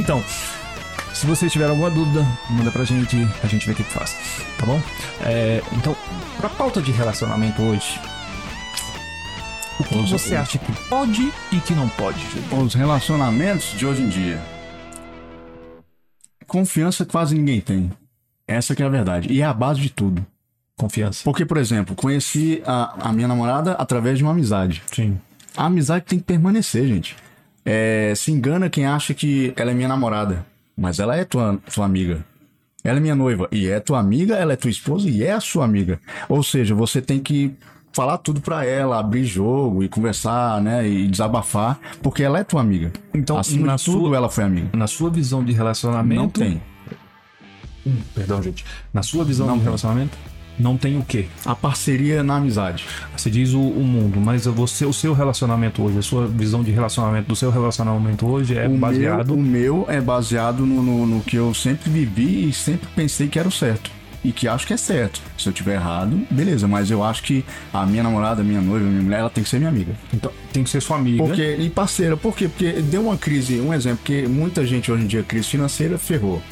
Então, se vocês tiverem alguma dúvida, manda pra gente, a gente vê o que que faz, tá bom? É, então, pra pauta de relacionamento hoje, o que você acha que pode e que não pode? Júlio? Os relacionamentos de hoje em dia. Confiança quase ninguém tem. Essa que é a verdade. E é a base de tudo. Confiança. Porque, por exemplo, conheci a, a minha namorada através de uma amizade. Sim. A amizade tem que permanecer, gente. É, se engana quem acha que ela é minha namorada. Mas ela é tua, tua amiga. Ela é minha noiva. E é tua amiga, ela é tua esposa e é a sua amiga. Ou seja, você tem que falar tudo pra ela, abrir jogo e conversar, né? E desabafar, porque ela é tua amiga. Então, Acima na tudo, sua- ela foi amiga. Na sua visão de relacionamento. Não tem. Hum, Perdão, gente. Na sua visão Não de tem. relacionamento, não tem o quê? A parceria na amizade. Você diz o, o mundo, mas você, o seu relacionamento hoje, a sua visão de relacionamento do seu relacionamento hoje é o baseado. Meu, o meu é baseado no, no, no que eu sempre vivi e sempre pensei que era o certo. E que acho que é certo. Se eu tiver errado, beleza. Mas eu acho que a minha namorada, minha noiva, minha mulher, ela tem que ser minha amiga. Então, tem que ser sua amiga. Porque, e parceira, por quê? Porque deu uma crise, um exemplo, que muita gente hoje em dia, crise financeira, ferrou.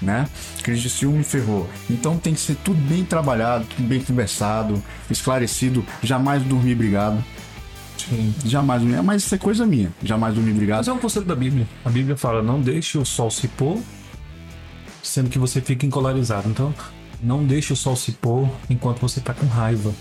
Né? Crise de ciúme ferrou. Então tem que ser tudo bem trabalhado, tudo bem conversado, esclarecido, jamais dormir brigado. Sim. Jamais dormir. Mas isso é coisa minha. Jamais dormir brigado. Mas é um conceito da Bíblia. A Bíblia fala: não deixe o sol se pôr, sendo que você fica encolarizado. Então, não deixe o sol se pôr enquanto você tá com raiva.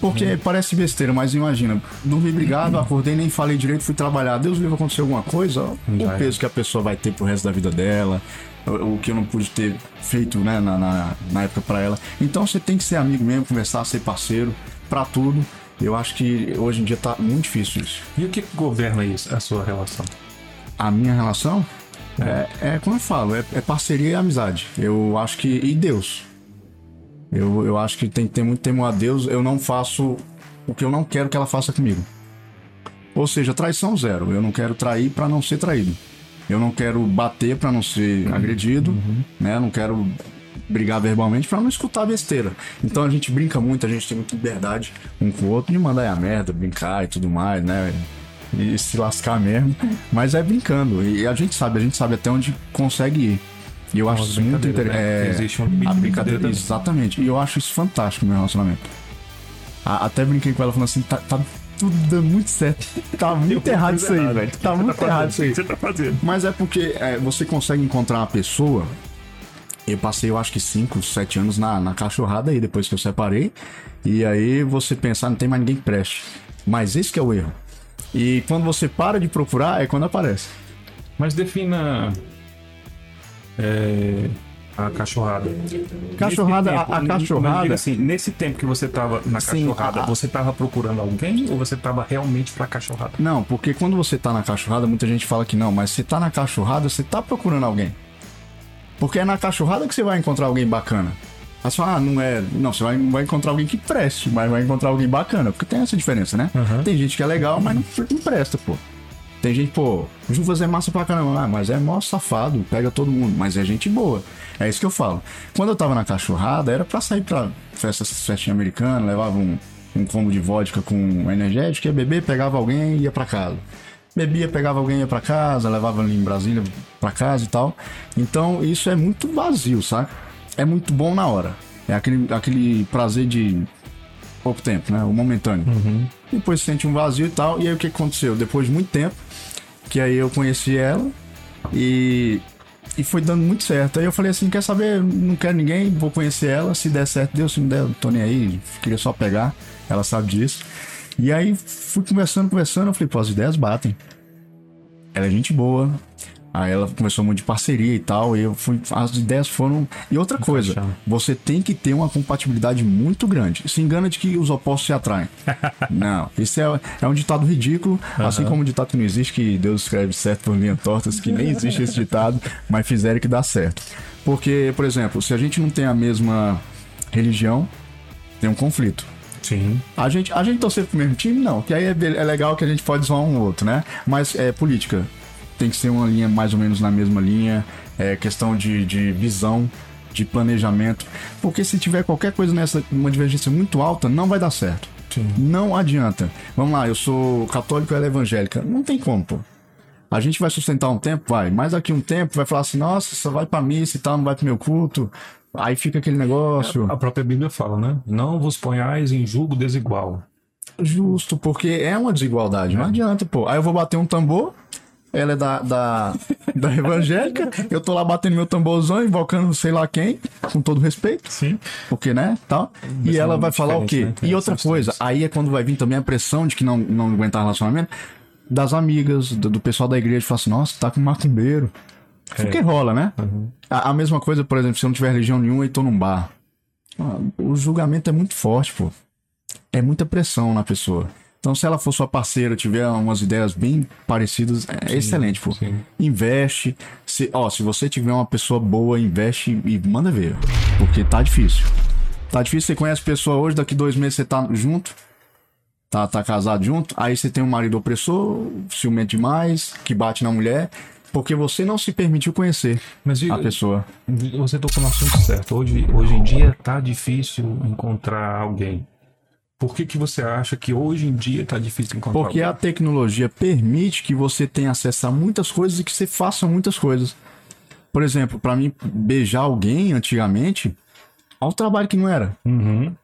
Porque parece besteira, mas imagina, dormi brigado, acordei, nem falei direito, fui trabalhar. Deus livre acontecer alguma coisa, o peso que a pessoa vai ter pro resto da vida dela, o, que eu não pude ter feito né, na, na, na época pra ela. Então você tem que ser amigo mesmo, conversar, ser parceiro, pra tudo. Eu acho que hoje em dia tá muito difícil isso. E o que governa isso, a sua relação? A minha relação é, é como eu falo, é, é parceria e amizade. Eu acho que. E Deus. Eu, eu acho que tem que ter muito temor a Deus. Eu não faço o que eu não quero que ela faça comigo. Ou seja, traição zero. Eu não quero trair pra não ser traído. Eu não quero bater pra não ser agredido, né? Eu não quero brigar verbalmente pra não escutar besteira. Então a gente brinca muito, a gente tem muita liberdade um com o outro de mandar a merda, brincar e tudo mais, né? E se lascar mesmo. Mas é brincando. E a gente sabe, a gente sabe até onde consegue ir. E eu acho isso muito interessante. né? Existe um limite a de brincadeira. brincadeira. Exatamente. E eu acho isso fantástico no meu relacionamento. A- Até brinquei com ela falando assim, tá, tá tudo dando muito certo. Tá muito errado isso aí, velho. Tá muito errado isso aí. Você tá fazendo? Mas é porque é, você consegue encontrar uma pessoa. Eu passei, eu acho que 5, 7 anos na, na cachorrada aí, depois que eu separei. E aí você pensar, não tem mais ninguém que preste. Mas esse que é o erro. E quando você para de procurar, é quando aparece. Mas defina. é, a cachorrada. Cachorrada, Nesse a- a tempo, cachorrada- Assim, nesse tempo que você tava na Sim, cachorrada, a- você tava procurando alguém ou você tava realmente pra cachorrada? Não, porque quando você tá na cachorrada, muita gente fala que não, mas você tá na cachorrada, você tá procurando alguém. Porque é na cachorrada que você vai encontrar alguém bacana. Aí você fala, ah, não é. Não, você vai, vai encontrar alguém que preste, mas vai encontrar alguém bacana. Porque tem essa diferença, né? Uhum. Tem gente que é legal, mas não, não presta, pô. Tem gente, pô, Juvas é massa pra caramba, ah, mas é mó safado, pega todo mundo, mas é gente boa. É isso que eu falo. Quando eu tava na cachorrada, era pra sair pra festa, festinha americana, levava um, um combo de vodka com energético, ia beber, pegava alguém e ia pra casa. Bebia, pegava alguém, ia pra casa, levava ali em Brasília pra casa e tal. Então isso é muito vazio, saca? É muito bom na hora. É aquele, aquele prazer de pouco tempo, né? O momentâneo. Depois você sente um vazio e tal. E aí o que aconteceu? Depois de muito tempo, que aí eu conheci ela e, e foi dando muito certo. Aí eu falei assim: quer saber? Não quero ninguém, vou conhecer ela. Se der certo, deu. Se não der, eu tô nem aí. Queria só pegar. Ela sabe disso. E aí fui conversando, conversando. Eu falei: pô, as ideias batem. Ela é gente boa. Aí ela começou muito de parceria e tal. E eu fui. As ideias foram. E outra coisa, você tem que ter uma compatibilidade muito grande. Se engana de que os opostos se atraem. não, isso é, é um ditado ridículo, assim como um ditado que não existe, que Deus escreve certo por linhas tortas, que nem existe esse ditado, mas fizeram que dá certo. Porque, por exemplo, se a gente não tem a mesma religião, tem um conflito. Sim. A gente, a gente torcer pro mesmo time, não. Que aí é, é legal que a gente pode zoar um outro, né? Mas é política. Tem que ser uma linha mais ou menos na mesma linha. É questão de, de visão, de planejamento. Porque se tiver qualquer coisa nessa, uma divergência muito alta, não vai dar certo. Sim. Não adianta. Vamos lá, eu sou católico e ela é evangélica. Não tem como, pô. A gente vai sustentar um tempo, vai, mas daqui um tempo vai falar assim, nossa, só vai pra missa e tal, não vai pro meu culto. Aí fica aquele negócio. A própria Bíblia fala, né? Não vos ponhais em julgo desigual. Justo, porque é uma desigualdade, não adianta, pô. Aí eu vou bater um tambor, ela é da, da, da evangélica, eu tô lá batendo meu tamborzão, invocando sei lá quem, com todo respeito. Sim. Porque, né, tal. Mas E é ela vai falar o quê? né? E outra São coisa, aí é quando vai vir também a pressão de que não, não aguentar relacionamento das amigas, do, do pessoal da igreja, fala assim, nossa, tá com macumbeiro. Porque rola, né? A, a mesma coisa, por exemplo, se eu não tiver religião nenhuma e tô num bar. Ah, O julgamento é muito forte, pô. É muita pressão na pessoa. Então, se ela for sua parceira, tiver umas ideias bem parecidas, é excelente, pô. sim. Investe. Se, ó, se você tiver uma pessoa boa, investe e manda ver. Porque tá difícil. Tá difícil, você conhece pessoa hoje, daqui dois meses você tá junto. Tá, tá casado junto. Aí você tem um marido opressor, ciumento demais, que bate na mulher. Porque você não se permitiu conhecer Mas a pessoa. Você tocou no assunto certo. Hoje, hoje em dia tá difícil encontrar alguém. Por que, que você acha que hoje em dia tá difícil encontrar Porque alguém? a tecnologia permite que você tenha acesso a muitas coisas e que você faça muitas coisas. Por exemplo, pra mim beijar alguém antigamente, olha o trabalho que não era. Uhum.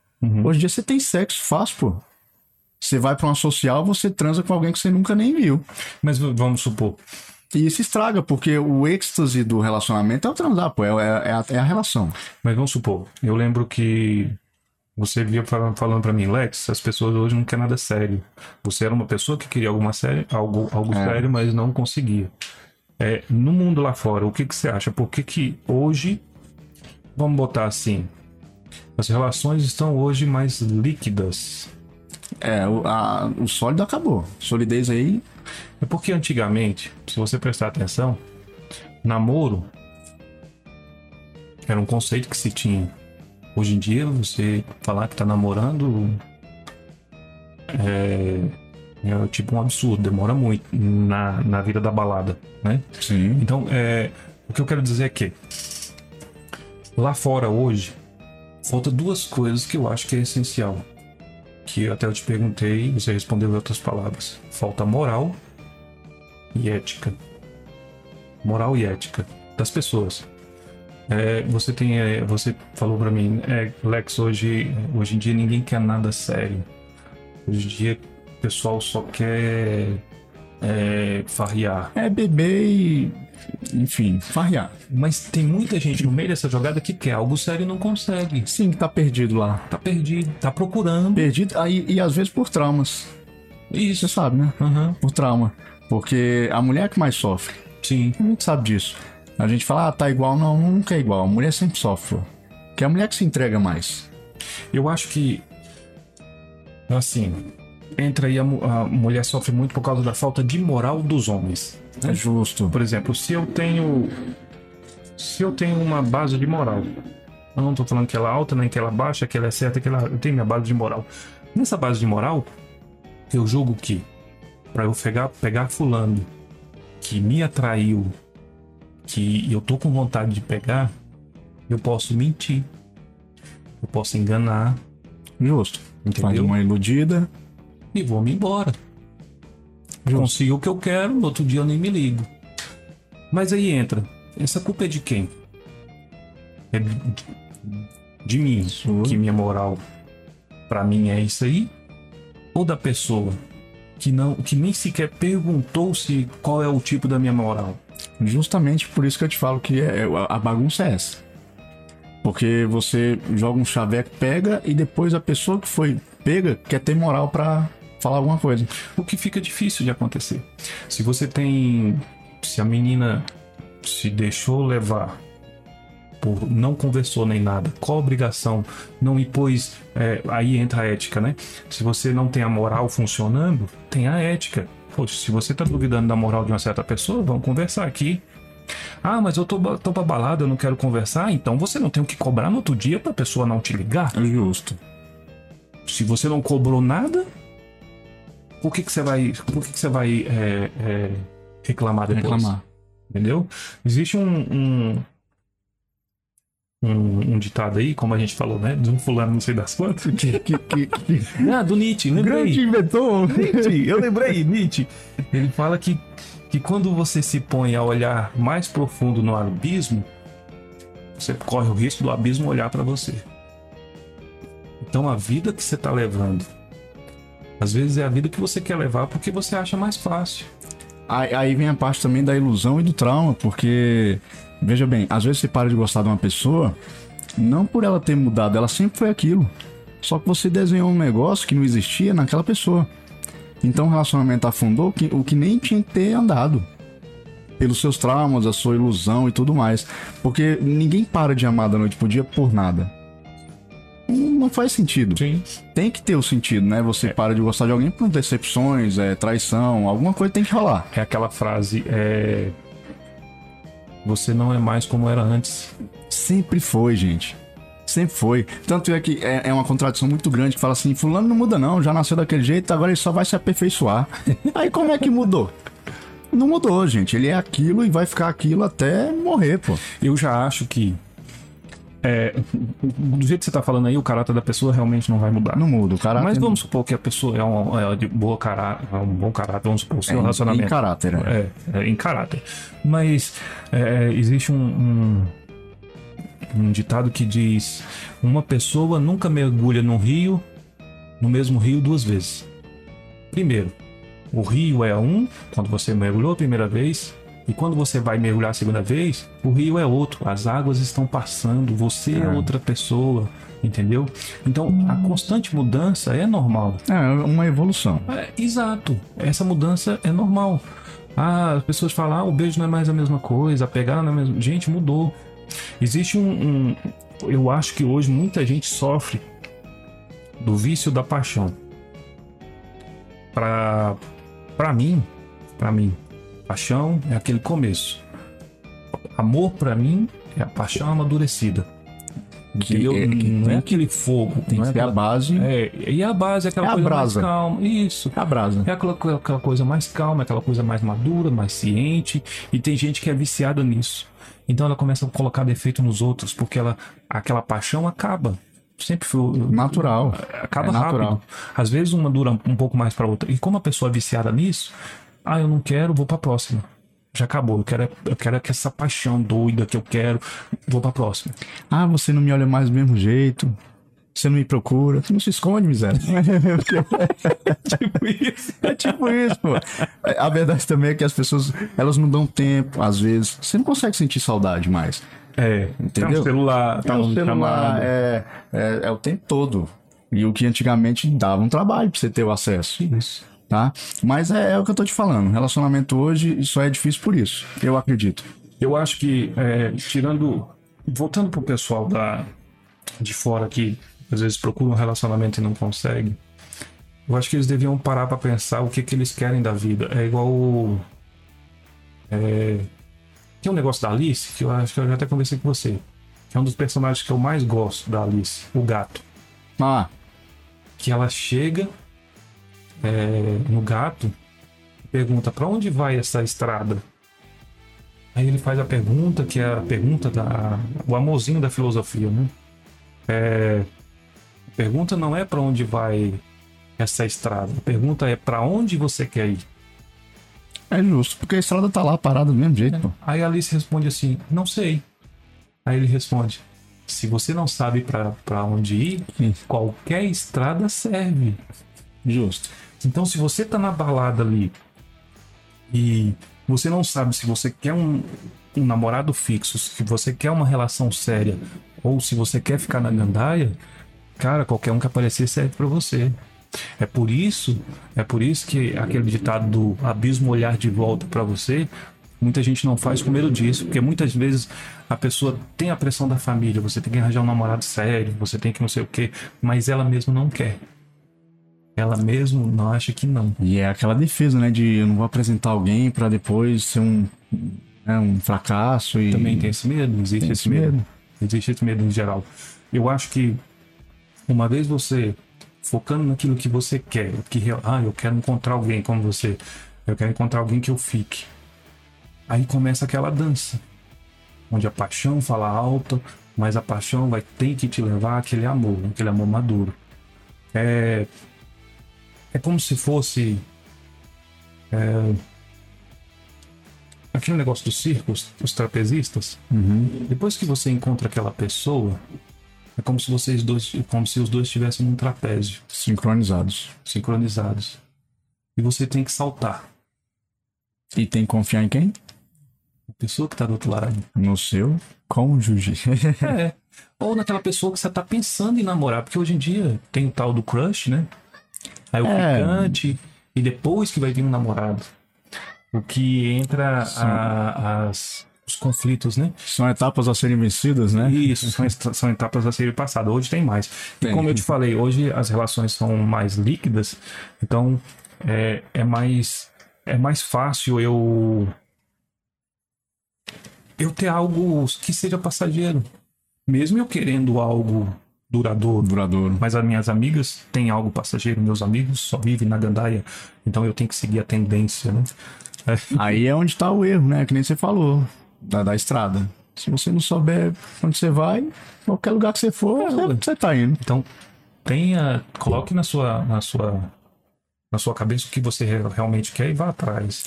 Hoje em dia você tem sexo fácil, pô. Você vai pra uma social, você transa com alguém que você nunca nem viu. Mas vamos supor, E isso estraga, porque o êxtase do relacionamento é o transar, pô. É, é a, é a relação. mas vamos supor, eu lembro que você via falando, para mim, Lex, as pessoas hoje não querem nada sério. Você era uma pessoa que queria alguma série, algo, algo É. sério, mas não conseguia. É, no mundo lá fora, o que, que você acha? Por que, que hoje, vamos botar assim, as relações estão hoje mais líquidas? É, o, a- o sólido acabou. Solidez aí. É porque antigamente, se você prestar atenção, namoro era um conceito que se tinha. Hoje em dia, você falar que tá namorando é, é tipo um absurdo, demora muito na, na vida da balada, né? Sim. Então, é, o que eu quero dizer é que lá fora hoje falta duas coisas que eu acho que é essencial. Que até eu te perguntei, você respondeu em outras palavras. Falta moral e ética. Moral e ética das pessoas. É, você tem, é, você falou pra mim, é, Lex, hoje, hoje em dia ninguém quer nada sério. Hoje em dia o pessoal só quer é, farrear. É beber e. Enfim, farrear. Mas tem muita gente no meio dessa jogada que quer algo sério e não consegue. Sim, que tá perdido lá. Tá perdido, tá procurando. Perdido aí, e às vezes por traumas. Você Isso. sabe, né? Aham. Por trauma. Porque a mulher é que mais sofre. Sim. A gente sabe disso. A gente fala, ah, tá igual. Não, nunca é igual. A mulher sempre sofre. Porque é a mulher que se entrega mais. Eu acho que. Assim. Entra aí a, a mulher sofre muito por causa da falta de moral dos homens. É justo. Por exemplo, se eu tenho. Se eu tenho uma base de moral. Eu não tô falando que ela é alta, nem que ela é baixa, que ela é certa, que ela. Eu tenho minha base de moral. Nessa base de moral, eu julgo que para eu pegar, pegar fulano que me atraiu, que eu tô com vontade de pegar, eu posso mentir. Eu posso enganar Justo. Faz Entendeu? uma iludida. e vou me embora. Justo. Consigo o que eu quero, no outro dia eu nem me ligo. Mas aí entra. Essa culpa é de quem? É de, de mim, Sua. que minha moral pra mim é isso aí? Ou da pessoa que não, que nem sequer perguntou se qual é o tipo da minha moral? Justamente por isso que eu te falo que é, a bagunça é essa. Porque você joga um chaveco, pega e depois a pessoa que foi pega quer ter moral pra falar alguma coisa. O que fica difícil de acontecer. Se você tem. Se a menina se deixou levar por não conversou nem nada, qual a obrigação não impôs. é, aí entra a ética, né? Se você não tem a moral funcionando, tem a ética. Poxa, se você tá duvidando da moral de uma certa pessoa, vamos conversar aqui. Ah, mas eu tô, tô pra balada, eu não quero conversar, então você não tem o que cobrar no outro dia pra pessoa não te ligar. Justo. Se você não cobrou nada, por que, que você vai, por que, que você vai é, é, reclamar depois? Reclamar. Entendeu? Existe um, um, um, um ditado aí, como a gente falou, né? De um fulano, não sei das quantas. Que, que, que, que... Ah, do Nietzsche, lembrei. Grande inventor! Nietzsche, eu lembrei, Nietzsche. Ele fala que que quando você se põe a olhar mais profundo no abismo, você corre o risco do abismo olhar para você. Então a vida que você está levando, às vezes é a vida que você quer levar porque você acha mais fácil. Aí, aí vem a parte também da ilusão e do trauma, porque, veja bem, às vezes você para de gostar de uma pessoa, não por ela ter mudado, ela sempre foi aquilo. Só que você desenhou um negócio que não existia naquela pessoa. Então o relacionamento afundou o que, o que nem tinha que ter andado. Pelos seus traumas, a sua ilusão e tudo mais. Porque ninguém para de amar da noite pro dia por nada. Não faz sentido. Sim. Tem que ter o sentido, né? Você é. para de gostar de alguém por decepções, é, traição, alguma coisa tem que rolar. É aquela frase, é. Você não é mais como era antes. Sempre foi, gente. Sempre foi. Tanto é que é, é, uma contradição muito grande que fala assim: Fulano não muda, não, já nasceu daquele jeito, agora ele só vai se aperfeiçoar. Aí como é que mudou? Não mudou, gente. Ele é aquilo e vai ficar aquilo até morrer, pô. Eu já acho que. É, do jeito que você tá falando aí, o caráter da pessoa realmente não vai mudar. Não muda, o caráter. Mas vamos supor que a pessoa é, um, é de boa caráter, é um bom caráter, vamos supor, o seu é, relacionamento. Em caráter, é. é, é em caráter. Mas é, existe um, um um ditado que diz: Uma pessoa nunca mergulha num rio, no mesmo rio duas vezes. Primeiro, o rio é um, quando você mergulhou a primeira vez, e quando você vai mergulhar a segunda vez, o rio é outro. As águas estão passando, você é, é outra pessoa, entendeu? Então a constante mudança é normal. É uma evolução. É, exato. Essa mudança é normal. Ah, as pessoas falam, ah, o beijo não é mais a mesma coisa, a pegar não é a mesma. Gente, mudou. Existe um, um, Eu acho que hoje muita gente sofre do vício da paixão. Para para mim, para mim, paixão é aquele começo. Amor para mim é a paixão amadurecida. Que eu, é, não é aquele fogo, tem que é ser a base. É, e a base é aquela é coisa brasa. mais calma. Isso. É a brasa. É aquela, aquela coisa mais calma, aquela coisa mais madura, mais ciente. E tem gente que é viciada nisso. Então ela começa a colocar defeito nos outros, porque ela, aquela paixão acaba. Sempre foi. Natural. Acaba é rápido. Natural. Às vezes uma dura um pouco mais para outra. E como a pessoa é viciada nisso, ah, eu não quero, vou para a próxima. Já acabou. Eu quero, eu quero que essa paixão doida que eu quero, vou para a próxima. Ah, você não me olha mais do mesmo jeito. Você não me procura, você não se esconde, miséria. é tipo isso. É tipo isso, pô. A verdade também é que as pessoas, elas não dão tempo, às vezes. Você não consegue sentir saudade mais. É, entendeu? Tá no celular, tá no celular, é, é, é, o tempo todo. E o que antigamente dava um trabalho pra você ter o acesso. Isso. Tá? Mas é, é o que eu tô te falando. Relacionamento hoje só é difícil por isso. Eu acredito. Eu acho que, é, tirando. Voltando pro pessoal da, de fora aqui, às vezes procuram um relacionamento e não conseguem. Eu acho que eles deviam parar para pensar o que, que eles querem da vida. É igual. O, é, tem um negócio da Alice, que eu acho que eu já até conversei com você. Que é um dos personagens que eu mais gosto da Alice, o gato. Ah. Que ela chega é, no gato pergunta para onde vai essa estrada. Aí ele faz a pergunta, que é a pergunta da. o amorzinho da filosofia, né? É, a pergunta não é para onde vai essa estrada. A pergunta é para onde você quer ir. É justo, porque a estrada tá lá parada do mesmo jeito. É. Aí a Alice responde assim: Não sei. Aí ele responde: Se você não sabe para onde ir, Sim. qualquer estrada serve. Justo. Então, se você tá na balada ali e você não sabe se você quer um, um namorado fixo, se você quer uma relação séria ou se você quer ficar na gandaia, cara, qualquer um que aparecer serve para você. É por isso, é por isso que aquele ditado do abismo olhar de volta para você, muita gente não faz com medo disso, porque muitas vezes a pessoa tem a pressão da família, você tem que arranjar um namorado sério, você tem que não sei o quê, mas ela mesma não quer. Ela mesmo não acha que não. E é aquela defesa, né, de eu não vou apresentar alguém para depois ser um, né, um fracasso e também tem esse medo, existe esse, esse medo. medo. Existe esse medo em geral. Eu acho que uma vez você focando naquilo que você quer, que ah, eu quero encontrar alguém como você, eu quero encontrar alguém que eu fique. Aí começa aquela dança, onde a paixão fala alto, mas a paixão vai ter que te levar àquele amor, aquele amor maduro. É, é como se fosse é, aquele negócio dos circos, os trapezistas, depois que você encontra aquela pessoa, é como se vocês dois, como se os dois estivessem num trapézio, Sincronizados. sincronizados. E você tem que saltar. E tem que confiar em quem? A pessoa que tá do outro lado. No seu cônjuge. É. Ou naquela pessoa que você tá pensando em namorar, porque hoje em dia tem o tal do crush, né? Aí o É. picante, e depois que vai vir um namorado. O que entra a- as, os conflitos, né? São etapas a serem vencidas, né? Isso, são, são etapas a serem passadas. Hoje tem mais. E Tem. como eu te falei, hoje as relações são mais líquidas, então é, é mais é mais fácil eu eu ter algo que seja passageiro. Mesmo eu querendo algo duradouro. Duradouro. Mas as minhas amigas têm algo passageiro, meus amigos só vivem na gandaia, então eu tenho que seguir a tendência, né? É. Aí é onde tá o erro, né? Que nem você falou, da, da estrada. Se você não souber onde você vai, qualquer lugar que você for, É, você, ué. você tá indo. Então, tenha, coloque na sua, na sua, na sua cabeça o que você re- realmente quer e vá atrás.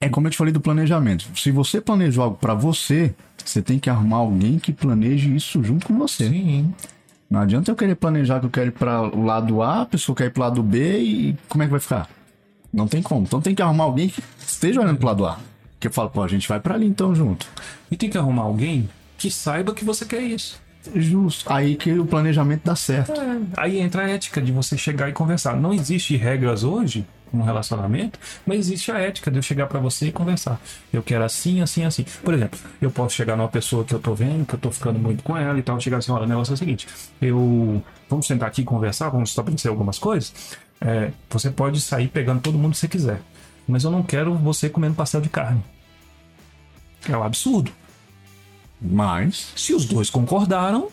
É como eu te falei do planejamento. Se você planejou algo pra você, você tem que arrumar alguém que planeje isso junto com você. Sim. Não adianta eu querer planejar que eu quero ir para o lado A, a pessoa quer ir pro lado B e como é que vai ficar? Não tem como. Então tem que arrumar alguém que esteja olhando pro lado A. Que eu falo, pô, a gente vai pra ali então junto. E tem que arrumar alguém que saiba que você quer isso. Justo. Aí que o planejamento dá certo. Aí entra a ética de você chegar e conversar. Não existe regras hoje no relacionamento, mas existe a ética de eu chegar pra você e conversar. Eu quero assim, assim, assim. Por exemplo, eu posso chegar numa pessoa que eu tô vendo, que eu tô ficando muito com ela e tal, chegar assim, olha, o negócio é o seguinte, eu vamos sentar aqui e conversar, vamos estabelecer algumas coisas. É, você pode sair pegando todo mundo que você quiser, mas eu não quero você comendo pastel de carne. É um absurdo. Mas Se os dois concordaram,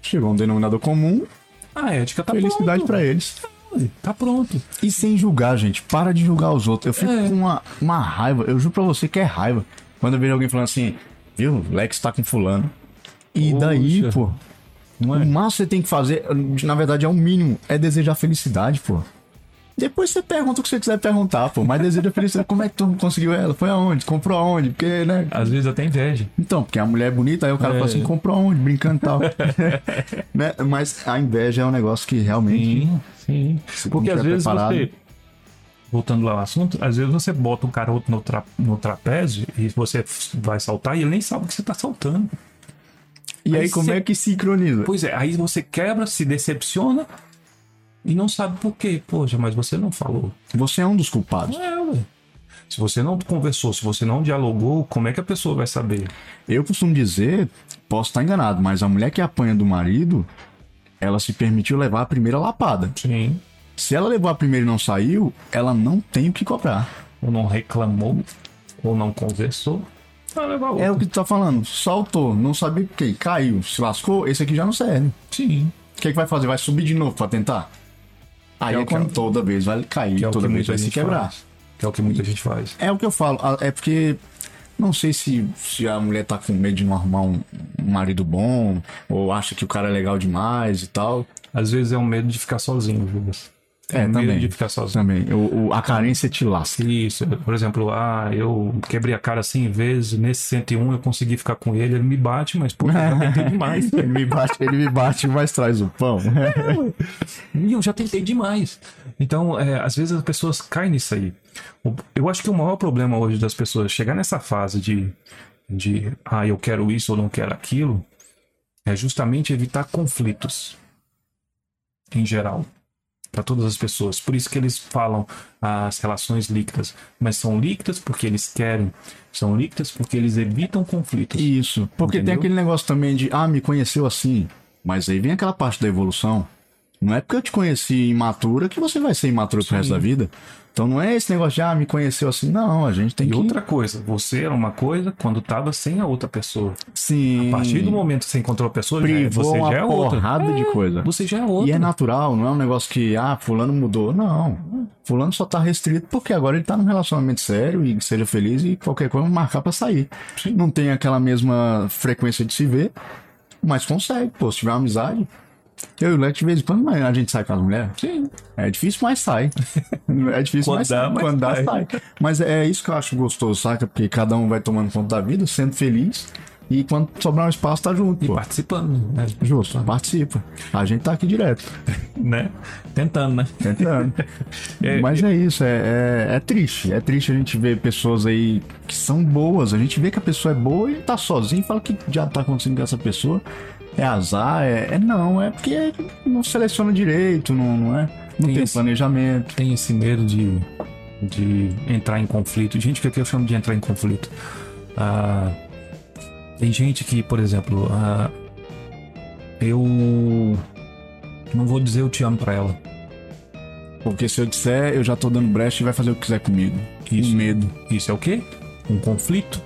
chegou um denominador comum, a ética tá felicidade pra eles. Tá pronto. E sem julgar, gente. Para de julgar os outros. Eu fico É. com uma, uma raiva. Eu juro pra você que é raiva. Quando eu vejo alguém falando assim, viu, Lex tá com fulano. E daí, Poxa. pô? Não é? O máximo que você tem que fazer, na verdade é o mínimo, é desejar felicidade, pô. Depois você pergunta o que você quiser perguntar, pô. Mas deseja felicidade. Como é que tu conseguiu ela? Foi aonde? Comprou aonde? Porque, né? Às vezes até inveja. Então, porque a mulher é bonita, aí o cara É. fala assim, comprou aonde? Brincando e tal. né? Mas a inveja é um negócio que realmente. sim. Se Porque às vezes preparado- você. Voltando lá ao assunto, às vezes você bota um cara outro no, tra- no trapézio e você vai saltar e ele nem sabe que você tá saltando. E aí, Aí como você- é que sincroniza? Pois é, aí você quebra, se decepciona e não sabe por quê. Poxa, mas você não falou. Você é um dos culpados. É, ué. Se você não conversou, se você não dialogou, como é que a pessoa vai saber? Eu costumo dizer, posso estar enganado, mas a mulher que apanha do marido, ela se permitiu levar a primeira lapada. Sim. Se ela levou a primeira e não saiu, ela não tem o que cobrar. Ou não reclamou, ou não conversou, vai levar outro. É o que tu tá falando. Saltou, não sabia o que, caiu, se lascou, esse aqui já não serve. Sim. O que, que vai fazer? Vai subir de novo pra tentar? Aí é é, quando toda vez vai cair, é toda vez vai se quebrar. faz. Que é o que muita gente faz. É o que eu falo, é porque não sei se, se a mulher tá com medo de não arrumar um, um marido bom, ou acha que o cara é legal demais e tal. Às vezes é um medo de ficar sozinho, Judas. É, um também. de ficar sozinho. Também. O, o- a carência te lasca. Isso, por exemplo, ah, eu quebrei a cara 100 vezes, nesse 101 eu consegui ficar com ele, ele me bate, mas pô, eu já tentei demais. Ele me bate, ele me bate, mas traz o pão. E eu já tentei demais. Então, é, às vezes as pessoas caem nisso aí. Eu acho que o maior problema hoje das pessoas chegar nessa fase de, de ah, eu quero isso ou não quero aquilo, é justamente evitar conflitos. Em geral. Para todas as pessoas. Por isso que eles falam as relações líquidas. Mas são líquidas porque eles querem. São líquidas porque eles evitam conflitos. Isso. Porque Entendeu? tem aquele negócio também de, ah, me conheceu assim. Mas aí vem aquela parte da evolução. Não é porque eu te conheci imatura que você vai ser imaturo pro resto da vida. Então não é esse negócio de, ah, me conheceu assim. Não, a gente tem E que. outra coisa, você era uma coisa quando estava sem a outra pessoa. Sim. A partir do momento que você encontrou a pessoa, já é- privou você uma já é outra. porrada de coisa. Você já é outra. E é natural, não é um negócio que, ah, fulano mudou. Não. Fulano só tá restrito porque agora ele tá num relacionamento sério e seja feliz e qualquer coisa marcar pra sair. Sim. Não tem aquela mesma frequência de se ver, mas consegue, pô, se tiver uma amizade. Eu e o Lex, de vez em quando, mas a gente sai com as mulheres. Sim. É difícil, mas sai. É difícil, Quando mas dá, sai. mas Quando dá, sai. sai. Mas é isso que eu acho gostoso, saca? Porque cada um vai tomando conta da vida, sendo feliz. E quando sobrar um espaço, tá junto, E pô. participando, né? Justo, participa. A gente tá aqui direto, né? Tentando, né? tentando. É, Mas é isso, é, é, é triste. É triste a gente ver pessoas aí que são boas. A gente vê que a pessoa é boa e tá sozinho e fala que já tá acontecendo com essa pessoa. É azar, é, é não, é porque não seleciona direito, não, não é? Não Tem tem, esse- planejamento. tem esse medo de, de entrar em conflito. Gente, o que, é que eu chamo de entrar em conflito? Ah, tem gente que, por exemplo, ah, eu não vou dizer eu te amo pra ela. Porque se eu disser, eu já tô dando brecha e vai fazer o que quiser comigo. Isso. Um medo. Isso é o quê? Um conflito.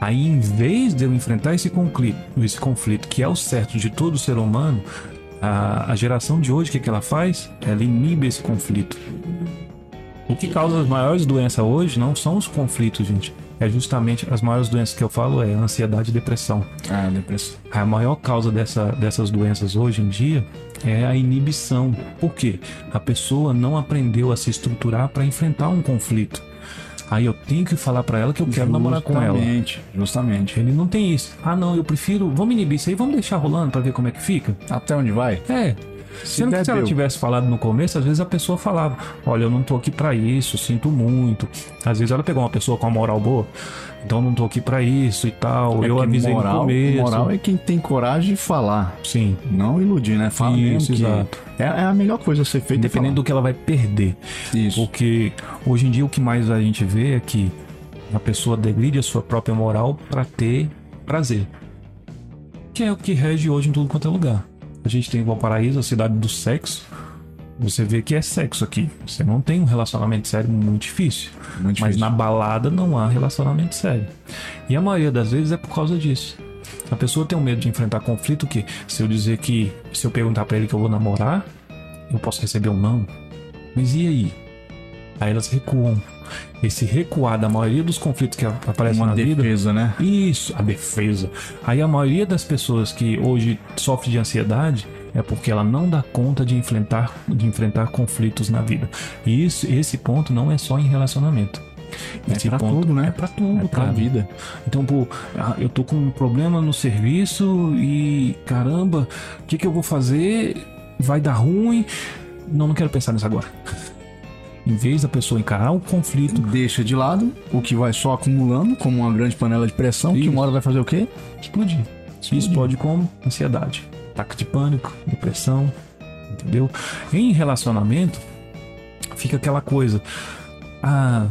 Aí, em vez de eu enfrentar esse conflito, esse conflito que é o certo de todo ser humano, a, a geração de hoje, o que, que ela faz? Ela inibe esse conflito. O que causa as maiores doenças hoje não são os conflitos, gente. É justamente as maiores doenças que eu falo é ansiedade e depressão. Ah, depressão. A maior causa dessa, dessas doenças hoje em dia é a inibição. Por quê? A pessoa não aprendeu a se estruturar para enfrentar um conflito. Aí eu tenho que falar para ela que eu quero namorar com ela. Justamente, justamente. Ele não tem isso. Ah, não, eu prefiro. Vamos inibir isso aí, vamos deixar rolando para ver como é que fica. Até onde vai? É. Sendo que se ela tivesse falado no começo, às vezes a pessoa falava: Olha, eu não tô aqui pra isso, sinto muito. Às vezes ela pegou uma pessoa com a moral boa, então não tô aqui pra isso e tal. É eu avisei moral, no começo. Moral é quem tem coragem de falar. Sim. Não iludir, né? Fala Isso, exato. é, é a melhor coisa a ser feita. Independente do que ela vai perder. Isso. Porque hoje em dia o que mais a gente vê é que a pessoa degride a sua própria moral para ter prazer. Que é o que rege hoje em tudo quanto é lugar. A gente tem Valparaíso, a cidade do sexo. Você vê que é sexo aqui. Você não tem um relacionamento sério muito difícil. Muito Mas difícil. na balada não há relacionamento sério. E a maioria das vezes é por causa disso. A pessoa tem um medo de enfrentar conflito que se eu dizer que se eu perguntar pra ele que eu vou namorar, eu posso receber um não. Mas e aí? Aí elas recuam. Esse recuar da maioria dos conflitos que aparecem Uma na vida defesa, né? isso, a defesa. Aí a maioria das pessoas que hoje sofre de ansiedade é porque ela não dá conta de enfrentar, de enfrentar conflitos na vida. E isso, esse ponto não é só em relacionamento. É Esse pra ponto tudo, né? É pra tudo, É pra cara. vida. Então, pô, ah, eu tô com um problema no serviço e caramba, o que que eu vou fazer? Vai dar ruim? Não, não quero pensar nisso agora. Em vez da pessoa encarar o conflito, Deixa de lado o que vai só acumulando, como uma grande panela de pressão, que Isso. uma hora vai fazer o quê? explodir. E explode como? Ansiedade, ataque de pânico, depressão, entendeu? Em relacionamento, fica aquela coisa. Ah,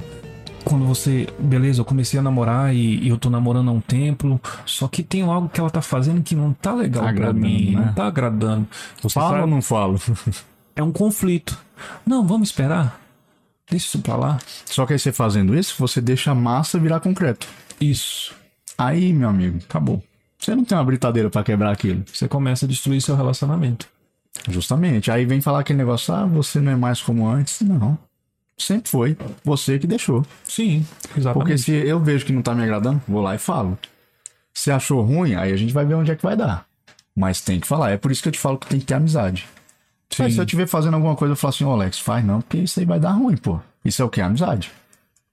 quando você. Beleza, eu comecei a namorar e, e eu tô namorando há um tempo, só que tem algo que ela tá fazendo que não tá legal pra Agradando, mim, né? não tá agradando. Você Fala sabe- ou não falo? É um conflito. Não, vamos esperar. Deixa isso pra lá. Só que aí você fazendo isso, você deixa a massa virar concreto. Isso. Aí, meu amigo, Acabou. Você não tem uma britadeira pra quebrar aquilo. Você começa a destruir seu relacionamento. Justamente. Aí vem falar aquele negócio, ah, você não é mais como antes. Não. Sempre foi. Você que deixou. Sim, exatamente. Porque se eu vejo que não tá me agradando, vou lá e falo. Se achou ruim, aí a gente vai ver onde é que vai dar. Mas tem que falar. É por isso que eu te falo que tem que ter amizade. Sim. Aí, se eu estiver fazendo alguma coisa, eu falo assim, ô Alex, faz não, porque isso aí vai dar ruim, pô. Isso é o que? Amizade.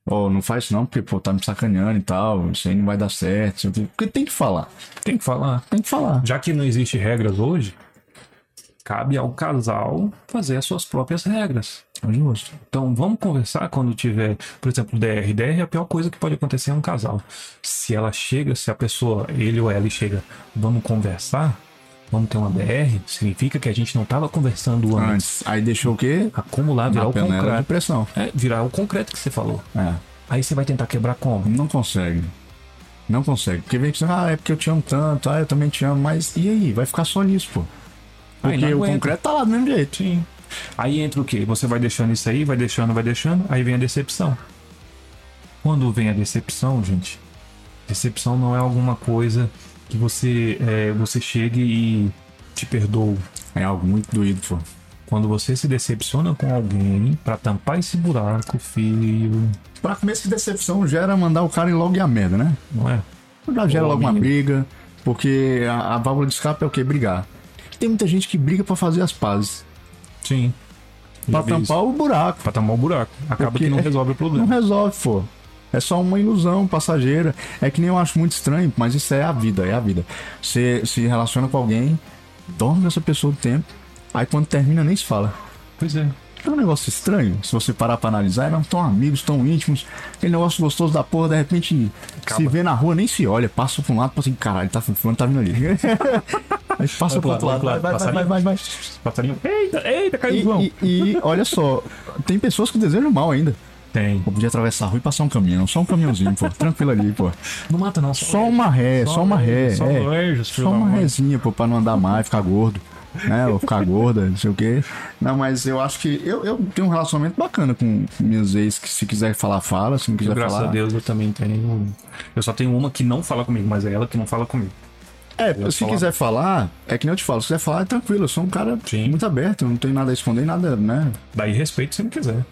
Ou não faz isso não, porque, pô, tá me sacaneando e tal, isso aí não vai dar certo. Porque tem que falar. Tem que falar. Tem que falar. Já que não existe regras hoje, cabe ao casal fazer as suas próprias regras. Justo. Então vamos conversar quando tiver, por exemplo, DR. DR é a pior coisa que pode acontecer a um casal. Se ela chega, se a pessoa, ele ou ela chega, vamos conversar, vamos ter uma DR, significa que a gente não estava conversando antes. Antes. Aí deixou o quê? Acumular, virar Na o panela de concreto. pressão. É, virar o concreto que você falou. É. Aí você vai tentar quebrar como? Não consegue. Não consegue. Porque vem que ah, é porque eu te amo tanto, ah, eu também te amo, mas e aí? Vai ficar só nisso, pô. Aí Porque não o concreto tá lá do mesmo jeito. Sim. Aí entra o quê? Você vai deixando isso aí, vai deixando, vai deixando, aí vem a decepção. Quando vem a decepção, gente, decepção não é alguma coisa que você é, você chegue e te perdoa. É algo muito doído, pô. Quando você se decepciona com alguém pra tampar esse buraco, filho, Pra começo de decepção gera mandar o cara ir logo e a merda, né? não é? Já gera Ô, logo uma briga, porque a, a válvula de escape é o quê? Brigar. tem muita gente que briga pra fazer as pazes. Sim. Pra vi isso. tampar o buraco. Pra tampar o buraco. Acaba Porque que não é- resolve o Não problema. resolve, pô. É só uma ilusão passageira. É que nem eu acho muito estranho, mas isso é a vida, é a vida. Você se relaciona com alguém, dorme com essa pessoa do tempo, aí quando termina nem se fala. Pois é. É um negócio estranho, se você parar pra analisar, eram tão amigos, tão íntimos, aquele negócio gostoso da porra, de repente Acaba. se vê na rua, nem se olha, passa pra um lado, passa assim, caralho, tá fulano, tá vindo ali. Aí passa pro outro lado, vai, vai, vai, vai, vai. Passarinho. Eita, eita, caiu o João. E, e olha só, tem pessoas que desejam mal ainda. Tem. Podia atravessar a rua e passar um caminhão, só um caminhãozinho, pô, tranquilo ali, pô. Não mata não. Só uma ré, só uma ré, Só é. Só, Só uma rézinha, pô, pra não andar mais, ficar gordo. Né, ou ficar gorda, não sei o quê. Não, mas eu acho que eu, eu tenho um relacionamento bacana com minhas ex, que se quiser falar, fala, se não quiser Graças falar. a Deus eu também tenho. Eu só tenho uma que não fala comigo, mas é ela que não fala comigo. É, Eu se falar. quiser falar, é que nem eu te falo, se quiser falar, é tranquilo, eu sou um cara Sim. muito aberto, eu não tenho nada a esconder, nada, né? Daí respeito se não quiser.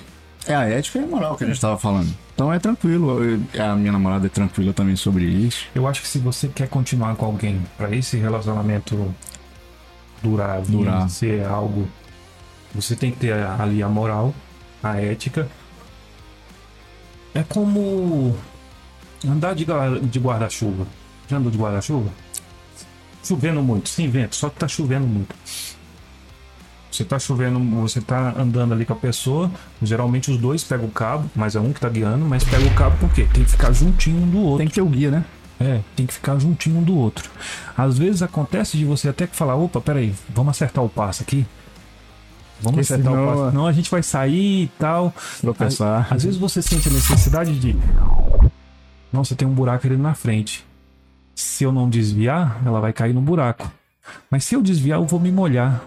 É a ética e a moral que a gente tava falando. Então é tranquilo, eu- a minha namorada é tranquila também sobre isso. Eu acho que se você quer continuar com alguém pra esse relacionamento durar, Durar. ser algo, você tem que ter ali a moral, a ética. É como andar de, de guarda-chuva. Já andou de guarda-chuva? Chovendo muito, sem vento, só que tá chovendo muito. Você tá chovendo, você tá andando ali com a pessoa, geralmente os dois pegam o cabo, mas é um que tá guiando, mas pega o cabo por quê? Tem que ficar juntinho um do outro. Tem que ter o guia, né? É, tem que ficar juntinho um do outro. Às vezes acontece de você até que falar, opa, peraí, vamos acertar o passo aqui. Vamos Porque acertar senão, o passo. Senão a gente vai sair e tal. Tropeçar. Às vezes você sente a necessidade de. Nossa, tem um buraco ali na frente. Se eu não desviar, ela vai cair no buraco. Mas se eu desviar, eu vou me molhar.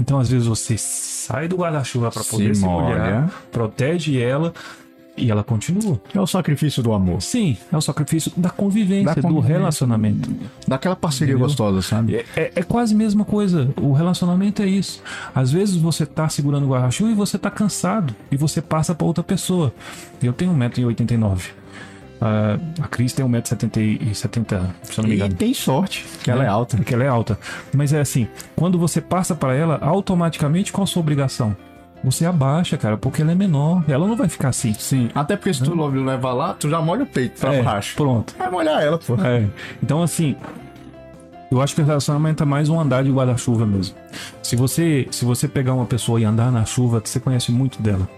Então, às vezes, você sai do guarda-chuva para poder se, molhar, molha. protege ela e ela continua. É o sacrifício do amor. Sim, é o sacrifício da convivência, Da do convivência. relacionamento. Daquela parceria Entendeu? gostosa, sabe? É, é- é quase a mesma coisa. O relacionamento é isso. Às vezes você tá segurando o guarda-chuva e você tá cansado. E você passa pra outra pessoa. Eu tenho 1,89m. Ah, a Cris tem 1,70m, se eu não me E engano. tem sorte, que ela é alta. Que ela é alta. Mas é assim, quando você passa pra ela, automaticamente qual a sua obrigação? Você abaixa, cara, porque ela é menor. Ela não vai ficar assim. Sim. Até porque se tu levar lá, tu já molha o peito pra É, baixo. Pronto. Vai molhar ela, pô. É. Então, assim, eu acho que o relacionamento é mais um andar de guarda-chuva mesmo. Se você, se você pegar uma pessoa e andar na chuva, você conhece muito dela.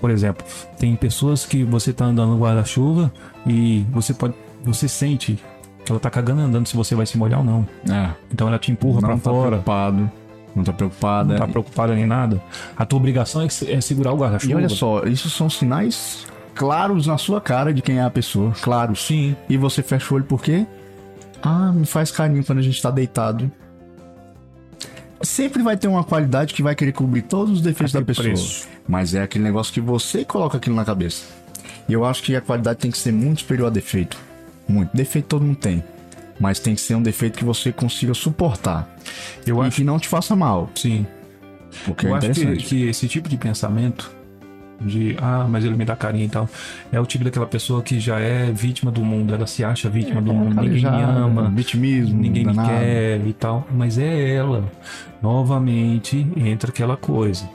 Por exemplo, tem pessoas que você tá andando no guarda-chuva e você pode, você sente que ela tá cagando e andando se você vai se molhar ou não. É. Então ela te empurra pra Não tá fora, preocupado. Não tá preocupada. não tá preocupada nem nada. A tua obrigação é, é segurar o E guarda-chuva. olha só, isso são sinais claros na sua cara de quem é a pessoa. Claros. Sim. E você fecha o olho por quê? Ah, me faz carinho quando a gente tá deitado. Sempre vai ter uma qualidade que vai querer cobrir todos os defeitos da pessoa. preço? Mas é aquele negócio que você coloca aquilo na cabeça. E eu acho que a qualidade tem que ser muito superior a defeito. Muito. Defeito todo mundo tem. Mas tem que ser um defeito que você consiga suportar. Eu e acho que não te faça mal. sim. Porque Eu é acho que, que esse tipo de pensamento de ah, mas ele me dá carinho e tal, é o tipo daquela pessoa que já é vítima do mundo, ela se acha vítima do mundo, ninguém me ama, Vitimismo. ninguém me quer e tal, mas é ela. Novamente entra aquela coisa.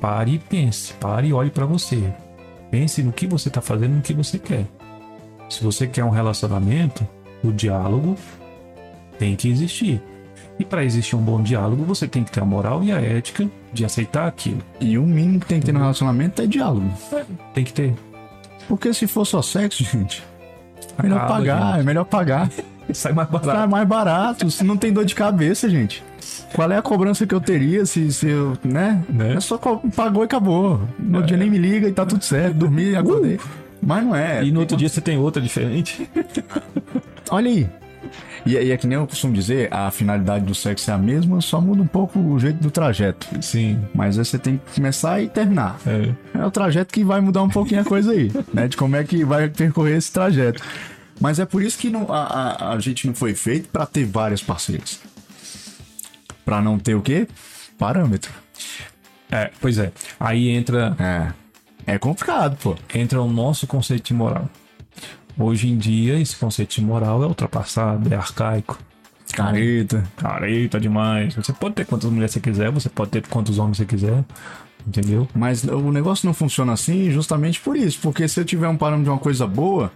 Pare e pense, pare e olhe pra você. Pense no que você tá fazendo, no que você quer. Se você quer um relacionamento, o diálogo tem que existir. E para existir um bom diálogo, você tem que ter a moral e a ética de aceitar aquilo. E o mínimo que tem que ter no relacionamento é diálogo. Tem que ter. Porque se for só sexo, gente, é melhor Acaba, pagar, é melhor pagar. gente. Sai mais barato. mais barato, se não tem dor de cabeça, gente. Qual é a cobrança que eu teria se, se eu, né? Né? É só pagou e acabou. No dia nem me liga e tá tudo certo. Dormi, acordei. Mas não é. E no outro dia você tem outra diferente. Olha aí. E, e é que nem eu costumo dizer, a finalidade do sexo é a mesma, só muda um pouco o jeito do trajeto. Sim. Mas aí você tem que começar e terminar. É. É o trajeto que vai mudar um pouquinho a coisa aí, né? De como é que vai percorrer esse trajeto. Mas é por isso que não- a, a, a gente não foi feito pra ter várias parceiras. Pra não ter o quê? Parâmetro. É, pois é. Aí entra, É. É complicado, pô. entra o nosso conceito de moral. Hoje em dia, esse conceito de moral é ultrapassado, é arcaico. Careta. Careta demais. Você pode ter quantas mulheres você quiser, você pode ter quantos homens você quiser. Entendeu? Mas o negócio não funciona assim justamente por isso. Porque se eu tiver um parâmetro de uma coisa boa,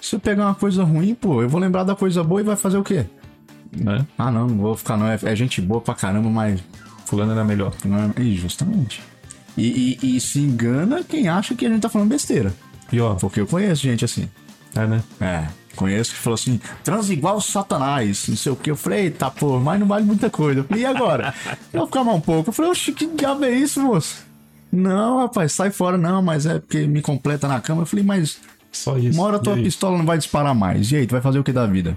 se eu pegar uma coisa ruim, pô, eu vou lembrar da coisa boa e vai fazer o quê? Né? Ah, não, não vou ficar, não. É, é gente boa pra caramba, mas. Fulano era melhor. Não é... Ih, justamente. E, e- e se engana quem acha que a gente tá falando besteira. Pior. Porque eu conheço gente assim. É, né? É, conheço que falou assim, trans igual Satanás, não sei o que. Eu falei, eita, pô, mas não vale muita coisa. Eu falei, e agora? eu vou ficar mais um pouco. Eu falei, oxe, que diabo é isso, moço? Não, rapaz, sai fora, não, mas é porque me completa na cama. Eu falei, mas Só isso. uma hora tua pistola não vai disparar mais. E aí, tu vai fazer o que da vida?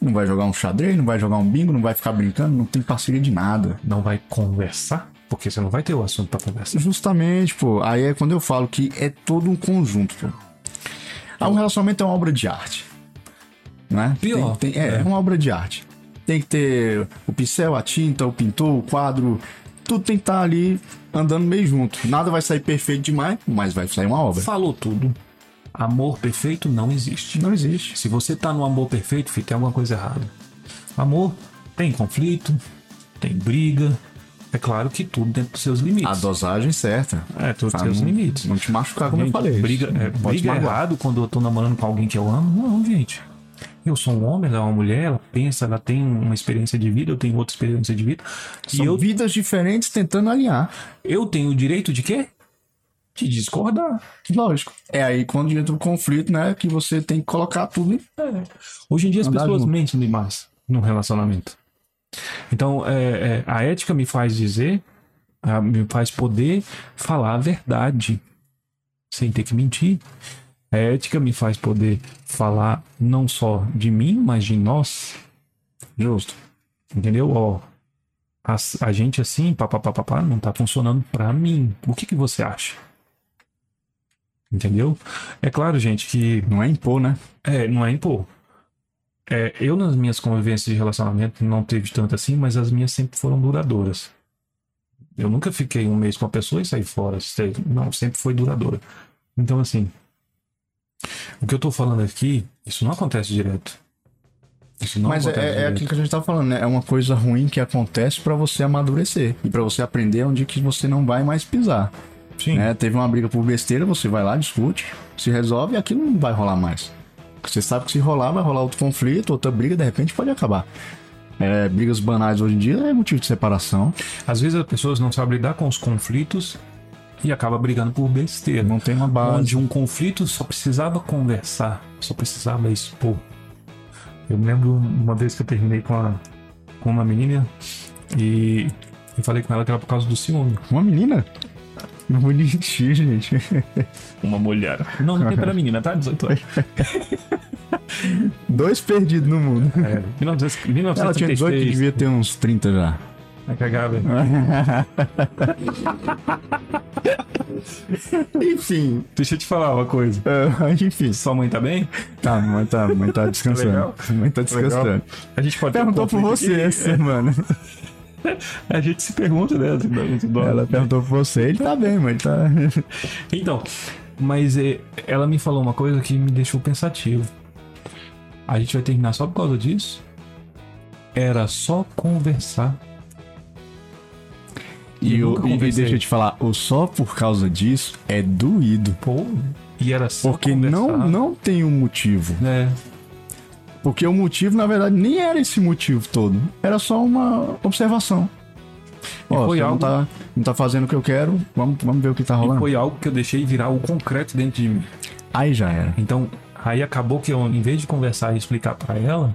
Não vai jogar um xadrez, não vai jogar um bingo, não vai ficar brincando, não tem parceria de nada. Não vai conversar? Porque você não vai ter o assunto pra conversar. Justamente, pô. Aí é quando eu falo que é todo um conjunto, pô. Um relacionamento é uma obra de arte. Né? Pior. Tem- tem- é, É. é uma obra de arte. Tem que ter o pincel, a tinta, o pintor, o quadro. Tudo tem que estar ali andando meio junto. Nada vai sair perfeito demais, mas vai sair uma obra. Falou tudo. Amor perfeito não existe. Não existe. Se você tá no amor perfeito, filho, tem alguma coisa errada. Amor tem conflito, tem briga. É claro que tudo dentro dos seus limites. A dosagem certa. É, todos Pra os seus limites. Não te machucar, como eu Gente, falei. Briga, é, briga magoar. errado quando eu tô namorando com alguém que eu amo? Não, gente. Eu sou um homem, ela é uma mulher, ela pensa, ela tem uma experiência de vida, eu tenho outra experiência de vida. São e eu, vidas diferentes tentando alinhar. eu tenho o direito de quê? De discordar. Lógico. É aí quando entra o conflito, né? Que você tem que colocar tudo em Hoje em dia as Andar pessoas junto. mentem demais no relacionamento. Então, é, é, a ética me faz dizer, a- me faz poder falar a verdade sem ter que mentir. A ética me faz poder falar não só de mim, mas de nós. Justo. Entendeu? Ó, a, a gente assim, papapá, não tá funcionando pra mim. O que, que você acha? Entendeu? É claro, gente, que Não é impor, né? é, não é impor. É, eu nas minhas convivências de relacionamento não teve tanto assim, mas as minhas sempre foram duradouras. Eu nunca fiquei um mês com a pessoa e saí fora. Não, sempre foi duradoura. Então, assim, o que eu tô falando aqui, isso não acontece direto. Isso não Mas é, acontece é direto. aquilo que a gente tá falando, né? É uma coisa ruim que acontece pra você amadurecer e pra você aprender onde que você não vai mais pisar. Sim. Né? Teve uma briga por besteira, você vai lá, discute, se resolve e aquilo não vai rolar mais. Você sabe que se rolar, vai rolar outro conflito, outra briga, de repente pode acabar. É, brigas banais hoje em dia é motivo de separação. Às vezes as pessoas não sabem lidar com os conflitos e acaba brigando por besteira. Não tem uma base. onde um conflito só precisava conversar, só precisava expor. Eu me lembro uma vez que eu terminei com, a, com uma menina e eu falei com ela que era por causa do ciúme. Uma menina? Bonitinho, gente. Uma mulher. Não, não tem pra menina, tá? 18 anos. Dois perdidos no mundo. É, 1900, Ela tinha 18 1933. devia ter uns 30 já. Vai cagar, velho. Enfim. Deixa eu te falar uma coisa. ah, enfim. Sua mãe tá bem? Tá, mãe tá, mãe tá descansando. Legal. Mãe tá descansando. Legal. A gente pode ter um Perguntou por você aqui. essa semana. A gente se pergunta, né? Ela perguntou por você, ele tá bem, mas ele tá. Então, mas é, ela me falou uma coisa que me deixou pensativo. A gente vai terminar só por causa disso? Era só conversar. E, Eu e- e deixa eu te falar, o só por causa disso é doído. Pô, e era só Porque conversar. não, não tem um motivo. É, Porque o motivo, na verdade, nem era esse motivo todo. Era só uma observação. Ó, foi algo- não, tá, não tá fazendo o que eu quero, vamos, vamos ver o que tá e rolando. foi algo que eu deixei virar o concreto dentro de mim. Aí já era. Então, aí acabou que eu, em vez de conversar e explicar pra ela,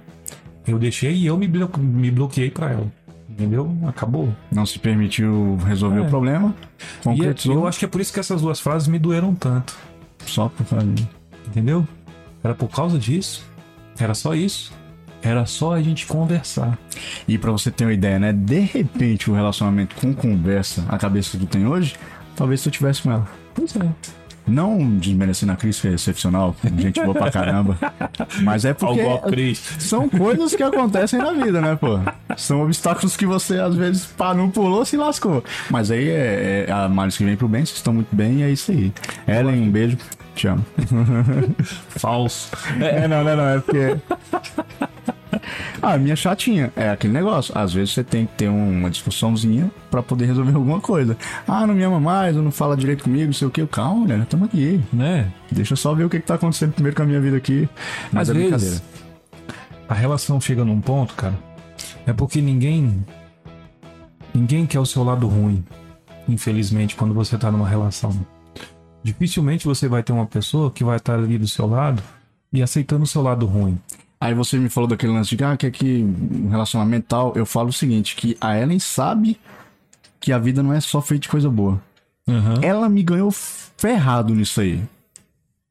eu deixei e eu me, blo me bloqueei pra ela. Entendeu? Acabou. Não se permitiu resolver É. o problema. E é- Concretizou eu acho que é por isso que essas duas frases me doeram tanto. só por causa disso. Entendeu? Era por causa disso. Era só isso. Era só a gente conversar. E pra você ter uma ideia, né? De repente, o relacionamento com conversa, a cabeça que tu tem hoje, talvez tu tivesse com ela. Pois é. Não desmerecendo a Cris, que é excepcional, gente boa pra caramba. Mas é porque são coisas que acontecem na vida, né, pô? São obstáculos que você, às vezes, pá, não pulou, se lascou. Mas aí é, é a males que vem pro bem, vocês estão muito bem, e é isso aí. Ellen, um beijo. Te amo. Falso. É, não, não, não, é porque. A minha chatinha é aquele negócio. Às vezes você tem que ter uma discussãozinha pra poder resolver alguma coisa. Ah, não me ama mais, ou não fala direito comigo, não sei o que. Calma, né? Tamo aqui. Né? Deixa eu só ver o que, que tá acontecendo primeiro com a minha vida aqui. Mas Às é vezes, a relação chega num ponto, cara, é porque ninguém. Ninguém quer o seu lado ruim, infelizmente, quando você tá numa relação. Dificilmente você vai ter uma pessoa que vai estar ali do seu lado e aceitando o seu lado ruim. Aí você me falou daquele lance de ah, que aqui um relacionamento tal. Eu falo o seguinte, que a Ellen sabe que a vida não é só feita de coisa boa. Ela me ganhou ferrado nisso aí.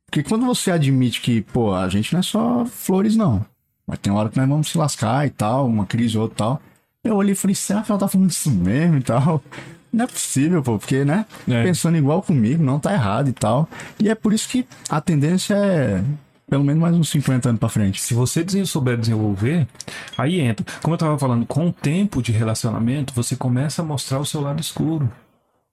Porque quando você admite que, pô, a gente não é só flores, não. Mas tem hora que nós vamos se lascar e tal, uma crise ou outra e tal. Eu olhei e falei, será que ela tá falando isso mesmo e tal? Não é possível, pô, porque, né? É. Pensando igual comigo, não tá errado e tal. E é por isso que a tendência é pelo menos mais uns 50 anos pra frente. Se você souber desenvolver, aí entra. Como eu tava falando, com o tempo de relacionamento, você começa a mostrar o seu lado escuro.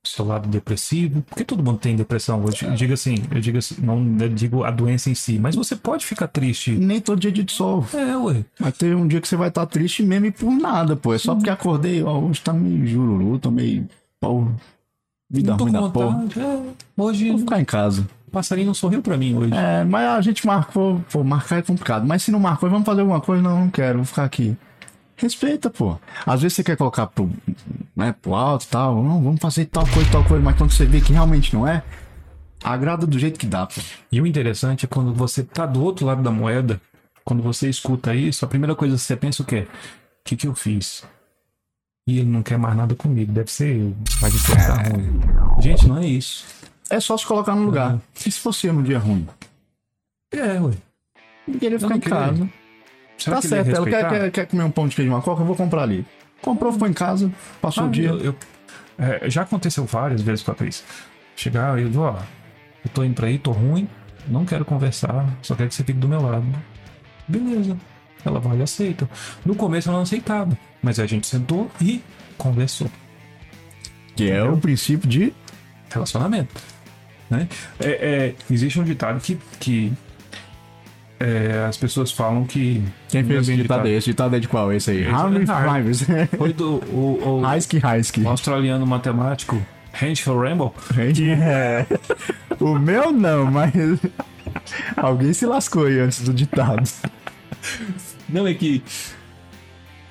O seu lado depressivo. Porque todo mundo tem depressão. Eu di- digo assim, eu digo assim, não eu digo a doença em si, mas você pode ficar triste. Nem todo dia de sol. É, ué. Mas tem um dia que você vai estar triste mesmo e por nada, pô. É só porque acordei, ó, hoje tá meio jururu, tô meio. Pô, vida ruim da porra. É, hoje Vou ficar em casa. O passarinho não sorriu pra mim hoje. É, mas a gente marcou, pô, marcar é complicado. Mas se não marcou, vamos fazer alguma coisa? Não, não quero, vou ficar aqui. Respeita, pô. Às vezes você quer colocar pro, né, pro alto e tal. Não, vamos fazer tal coisa, tal coisa. Mas quando você vê que realmente não é, agrada do jeito que dá, pô. E o interessante é quando você tá do outro lado da moeda, quando você escuta isso, a primeira coisa que você pensa é o quê? O que, que eu fiz? E ele não quer mais nada comigo, deve ser eu. Mas isso tá ruim. Gente, não é isso. É só se colocar no lugar. E se fosse no dia ruim? É, ué. E ele ficar não em casa. Será tá que ele ia certo, ela quer, quer, quer comer um pão de queijo e uma coca, eu vou comprar ali. Comprou, ficou em casa, passou Ah, o dia. eu- eu- é, já aconteceu várias vezes com a Cris. Chegar e eu digo, ó, eu tô indo pra aí, tô ruim, não quero conversar, só quero que você fique do meu lado. Beleza. Ela vai e aceita. No começo ela não aceitava, mas a gente sentou e conversou. Que é o princípio de. relacionamento. Né? É, é, existe um ditado que, que é, as pessoas falam que. Quem fez esse ditado aí? Esse ditado é de qual? Esse aí? Harvey é Harvey. Foi do o, o, o australiano matemático Rachel Rambo. É. O meu não, mas. Alguém se lascou aí antes do ditado. Não é que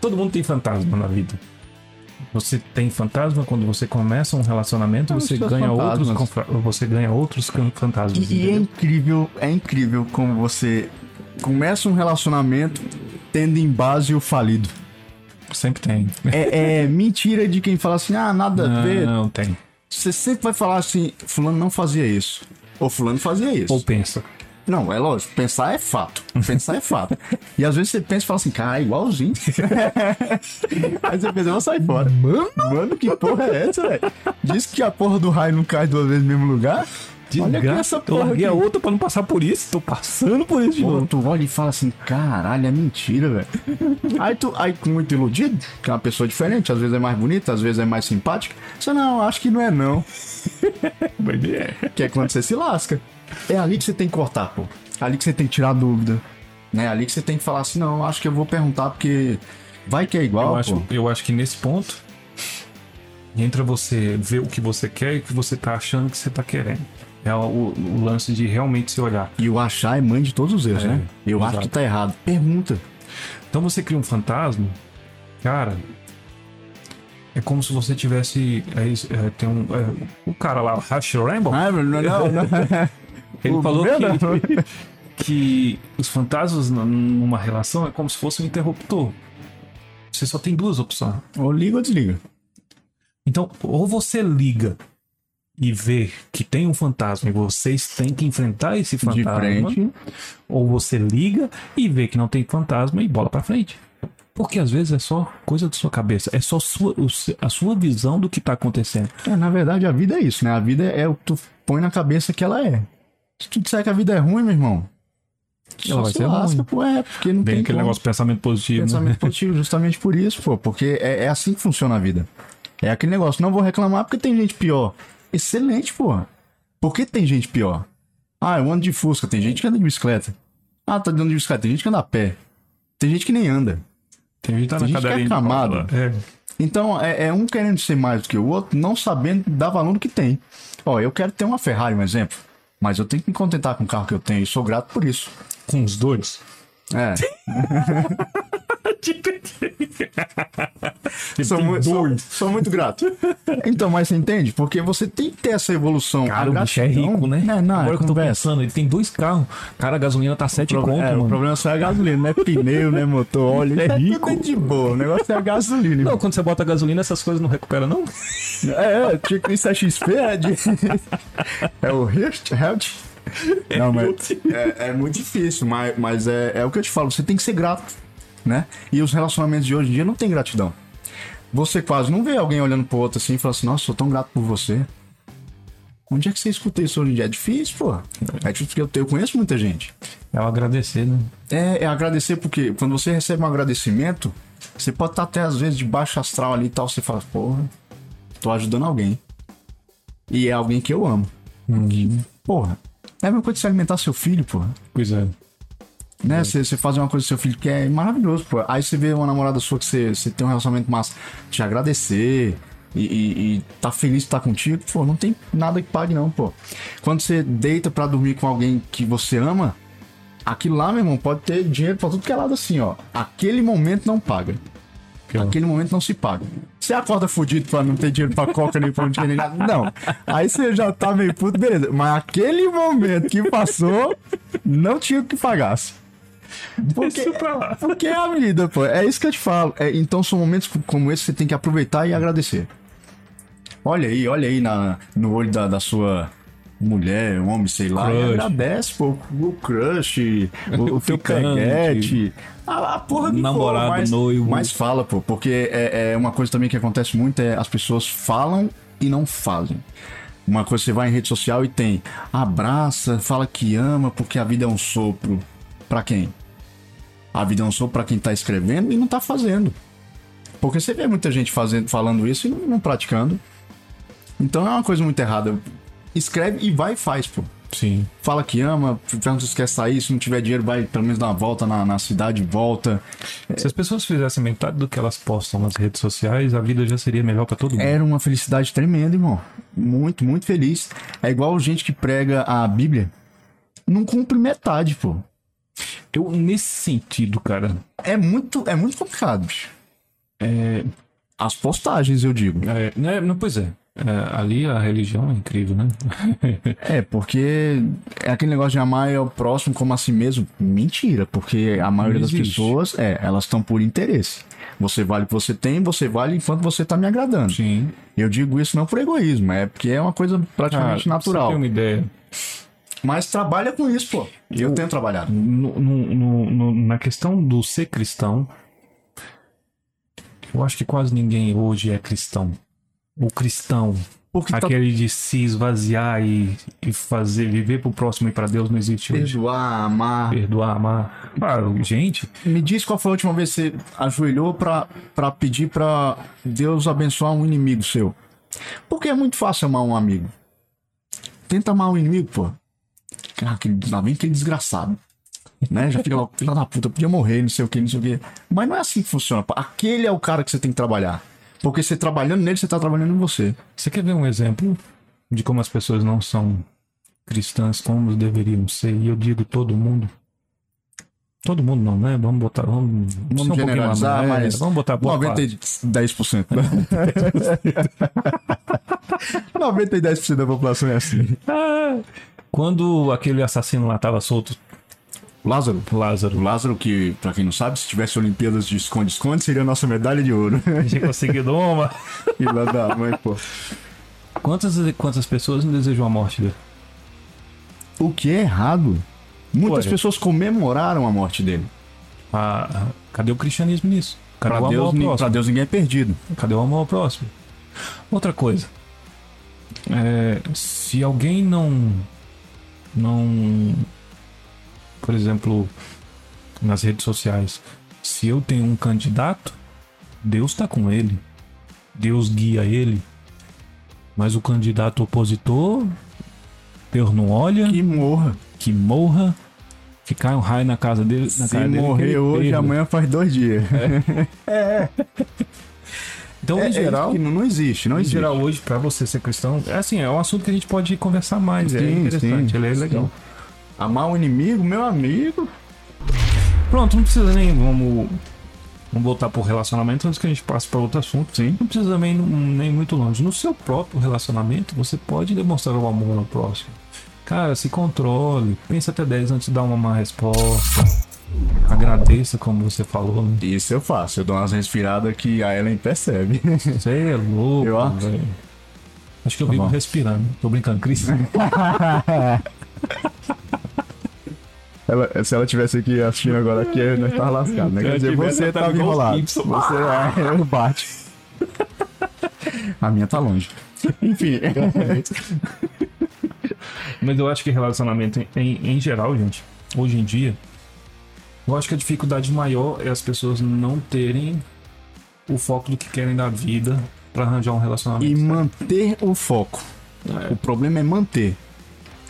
todo mundo tem fantasma na vida. Você tem fantasma quando você começa um relacionamento, você ganha outros, você ganha outros fantasmas. E, e é incrível, é incrível como você começa um relacionamento tendo em base o falido. Sempre tem. É, é mentira de quem fala assim, ah, nada a ver. Não, tem. Você sempre vai falar assim, fulano não fazia isso. Ou fulano fazia isso. Ou pensa. Não, é lógico, pensar é fato. Pensar é fato. E às vezes você pensa e fala assim, cara, é igualzinho. Aí você pensa, eu vou sair fora. Mano, mano, que porra é essa, velho? Diz que a porra do raio não cai duas vezes no mesmo lugar. Olha aqui essa eu porra larguei aqui. a outra pra não passar por isso. Tô passando por isso de novo. tu olha e fala assim, caralho, é mentira, velho. Aí tu, aí com muito iludido, que é uma pessoa diferente, às vezes é mais bonita, às vezes é mais simpática. Você não, acho que não é não. É. Que é quando você se lasca. É ali que você tem que cortar, pô. É ali que você tem que tirar dúvida. Né? É ali que você tem que falar assim, não, acho que eu vou perguntar porque vai que é igual, Eu pô. acho, eu acho que nesse ponto entra você ver o que você quer e o que você tá achando que você tá querendo. É o, o lance de realmente se olhar. E o achar é mãe de todos os erros, É, né? Eu exato. acho que tá errado. Pergunta. Então você cria um fantasma, cara. É como se você tivesse. É, é, tem um. É, o cara lá, o Hash Rambo, Ah, não, não, não. ele o falou que, que os fantasmas numa relação é como se fosse um interruptor. Você só tem duas opções. ou liga ou desliga. Então, ou você liga e vê que tem um fantasma e vocês têm que enfrentar esse De fantasma, frente. ou você liga e vê que não tem fantasma e bola pra frente. Porque às vezes é só coisa da sua cabeça, é só sua, a sua visão do que tá acontecendo. É, na verdade, a vida é isso, né? A vida é o que tu põe na cabeça que ela é. Se tu disser que a vida é ruim, meu irmão, Ela só vai se ser lasca, ruim. pô, é, porque não Bem tem aquele como. negócio de pensamento positivo. né? Pensamento positivo, justamente por isso, pô, porque é, é assim que funciona a vida. É aquele negócio, não vou reclamar porque tem gente pior. Excelente, pô. Por que tem gente pior? Ah, eu ando de Fusca, tem gente que anda de bicicleta. Ah, tá andando de bicicleta, tem gente que anda a pé. Tem gente que nem anda. Tem gente que tá Tem na gente que é cadeirinha de camado. roda lá. É. Então, é, é um querendo ser mais do que o outro, não sabendo dar valor no que tem. Ó, eu quero ter uma Ferrari, um exemplo. Mas eu tenho que me contentar com o carro que eu tenho e sou grato por isso. Com os dois. É. sou, mu- sou- sou muito grato. Então, mas você entende? Porque você tem que ter essa evolução. Cara, o bicho é rico, né? É, não, Agora é que eu tô pensando, ele tem dois carros. Cara, a gasolina tá 7 O, pro- conto, é, o problema só é a gasolina, não é pneu, né, motor, óleo. É Isso rico. tudo de boa. O negócio é a gasolina. Não, quando você bota gasolina, essas coisas não recuperam, não? É, é, tinha que isso é XP, é de... É o Hirt, Helt. Não, mas é, é muito difícil, mas, mas é, é o que eu te falo, você tem que ser grato, né? E os relacionamentos de hoje em dia não tem gratidão. Você quase não vê alguém olhando pro outro assim e falando assim, nossa, sou tão grato por você. Onde é que você escuta isso hoje em dia? É difícil, pô. É difícil porque eu, eu conheço muita gente. É o agradecer, né? É, é agradecer porque quando você recebe um agradecimento, você pode estar até às vezes de baixo astral ali e tal, você fala, porra, tô ajudando alguém. E é alguém que eu amo. Porra, é a mesma coisa de você alimentar seu filho, porra. Pois é. Né? Você, você fazer uma coisa com seu filho que é maravilhoso, pô. Aí você vê uma namorada sua que você, tem um relacionamento massa, te agradecer e, e, e tá feliz de estar contigo, pô, não tem nada que pague, não, pô. Quando você deita pra dormir com alguém que você ama, aquilo lá, meu irmão, pode ter dinheiro pra tudo que é lado assim, ó. Aquele momento não paga. Aquele momento não se paga. Você acorda fudido pra não ter dinheiro pra coca nem pra não nem nada. Não. Aí você já tá meio puto, beleza. Mas aquele momento que passou, não tinha o que pagasse. Porque, Isso pra lá. porque é a vida, pô. É isso que eu te falo. É, então são momentos como esse que você tem que aproveitar e agradecer. Olha aí, olha aí na, no olho da, da sua mulher, homem, sei lá. Crush. agradece, pô. O crush, o, o teu peguete. A, a porra que Namorado, for, mas, noivo. Mas fala, pô. Porque é, é uma coisa também que acontece muito é as pessoas falam e não fazem. Uma coisa, você vai em rede social e tem abraça, fala que ama, porque a vida é um sopro. Pra quem? A vida é um sopro pra quem tá escrevendo e não tá fazendo. Porque você vê muita gente fazendo, falando isso e não, praticando. Então é uma coisa muito errada. Escreve e vai e faz, pô. Sim. Fala que ama, pergunta se quer sair, se não tiver dinheiro, vai pelo menos dar uma volta na, na cidade, volta. Se as pessoas fizessem metade do que elas postam nas redes sociais, a vida já seria melhor pra todo mundo. Era uma felicidade tremenda, irmão. Muito, muito feliz. É igual gente que prega a Bíblia. Não cumpre metade, pô. Eu, nesse sentido, cara, É muito, é muito complicado, bicho. É, as postagens, eu digo. é, né, não, pois é. É, ali a religião é incrível, né? É, porque é aquele negócio de amar ao próximo como a si mesmo. Mentira, porque a maioria das pessoas, é, elas estão por interesse. Você vale o que você tem, você vale enquanto você tá me agradando. Sim. Eu digo isso não por egoísmo, é porque é uma coisa praticamente Ah, natural. Você ter uma ideia. Mas trabalha com isso, pô. Eu, tenho trabalhado. No- no- no- na questão do ser cristão, eu acho que quase ninguém hoje é cristão. O cristão, Porque tá aquele de se esvaziar e, e fazer, viver pro próximo e pra Deus não existe hoje. perdoar, amar. Perdoar, amar. Claro, gente, Me diz qual foi a última vez que você ajoelhou pra pedir pra Deus abençoar um inimigo seu. Porque é muito fácil amar um amigo. Tenta amar um inimigo, pô. Ah, aquele, lá vem aquele desgraçado. Né? Já fica lá, filha da puta, podia morrer, não sei o que, não sei o que. Mas não é assim que funciona. Aquele é o cara que você tem que trabalhar. Porque você trabalhando nele, você tá trabalhando em você. você quer ver um exemplo de como as pessoas não são cristãs como deveriam ser? E eu digo todo mundo. Todo mundo não, né? Vamos botar. Vamos, ser um generalizar, mais- mas Vamos botar boa 90 e parte. 10%. 90 e 10% da população é assim. Quando aquele assassino lá tava solto, Lázaro. Lázaro, O Lázaro, que, pra quem não sabe, se tivesse Olimpíadas de esconde-esconde, seria a nossa medalha de ouro. tinha conseguido uma. e lá da mãe, pô. Quantas, quantas pessoas não desejam a morte dele? O que é errado? Muitas Olha. pessoas comemoraram a morte dele. Ah, cadê o cristianismo nisso? Cadê Pra Deus, pra? Deus ninguém é perdido. Cadê o amor ao próximo? Outra coisa. É, se alguém não. Não. Por exemplo, nas redes sociais. Se eu tenho um candidato, Deus tá com ele. Deus guia ele. Mas o candidato opositor, Deus não olha, Que morra. que morra. que cai um raio na casa dele. Na Se dele, morrer ele hoje, perda. amanhã faz dois dias. Então, É, é em isso geral, que não, existe, não em existe. geral, hoje, pra você ser cristão, é assim, é um assunto que a gente pode conversar mais. é Sim, interessante, sim, ele é sim. legal. Amar o inimigo, meu amigo. Pronto, não precisa nem. Vamos, vamos voltar pro relacionamento antes que a gente passe para outro assunto. Sim. Não precisa também nem, nem muito longe. No seu próprio relacionamento, você pode demonstrar o amor ao próximo. Cara, se controle. Pense até 10 antes de dar uma má resposta. Agradeça, como você falou. Né? Isso eu faço. Eu dou umas respiradas que a Ellen percebe. Você é louco, Eu acho. Acho que eu vivo bom. respirando. Tô brincando, Cris. Ela- se ela tivesse aqui assistindo agora aqui, nós tava lascado, né? Quer dizer, você tá enrolado. Você é, eu bate. A minha tá longe. Enfim. Mas eu acho que relacionamento em, em, em geral, gente, hoje em dia, eu acho que a dificuldade maior é as pessoas não terem o foco do que querem da vida pra arranjar um relacionamento. E manter o foco. É. O problema é manter.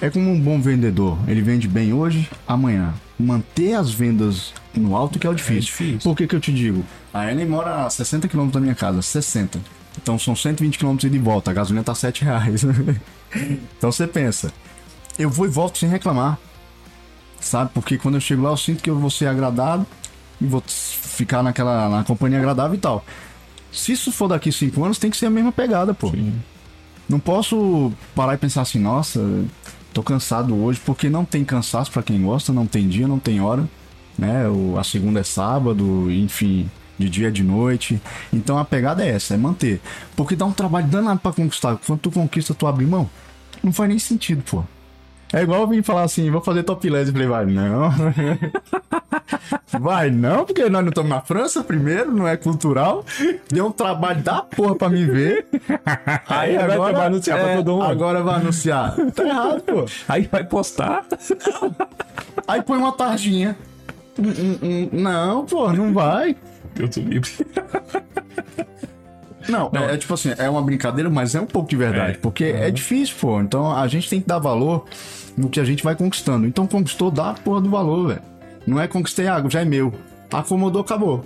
É como um bom vendedor. Ele vende bem hoje, amanhã. Manter as vendas no alto que é o difícil. difícil. Por que que eu te digo? A Ellen mora a 60 km da minha casa. 60. Então são 120 km ida e volta. A gasolina tá 7 reais. então você pensa. Eu vou e volto sem reclamar. Sabe? Porque quando eu chego lá eu sinto que eu vou ser agradado. E vou ficar naquela na companhia agradável e tal. Se isso for daqui 5 anos, tem que ser a mesma pegada, pô. Sim. Não posso parar e pensar assim, nossa, tô cansado hoje, porque não tem cansaço pra quem gosta, não tem dia, não tem hora, né? O, a segunda é sábado, enfim, de dia de noite. Então a pegada é essa, é manter. Porque dá um trabalho danado pra conquistar. Quando tu conquista, tu abre mão. Não faz nem sentido, pô. É igual eu vim falar assim, vou fazer topless. Eu falei, vai não. vai não, porque nós não estamos na França primeiro, não é cultural. Deu um trabalho da porra pra me ver. Aí Agora agora, vai anunciar pra é, todo mundo. Agora vai anunciar. Tá errado, pô. Aí vai postar. Aí põe uma tarjinha. Não, pô, não vai. Eu tô livre. Não, É, é tipo assim, é uma brincadeira, mas é um pouco de verdade. É. Porque é difícil, pô. Então a gente tem que dar valor no que a gente vai conquistando. Então conquistou, dá a porra do valor, velho. Não é conquistei água, já é meu. Acomodou, acabou.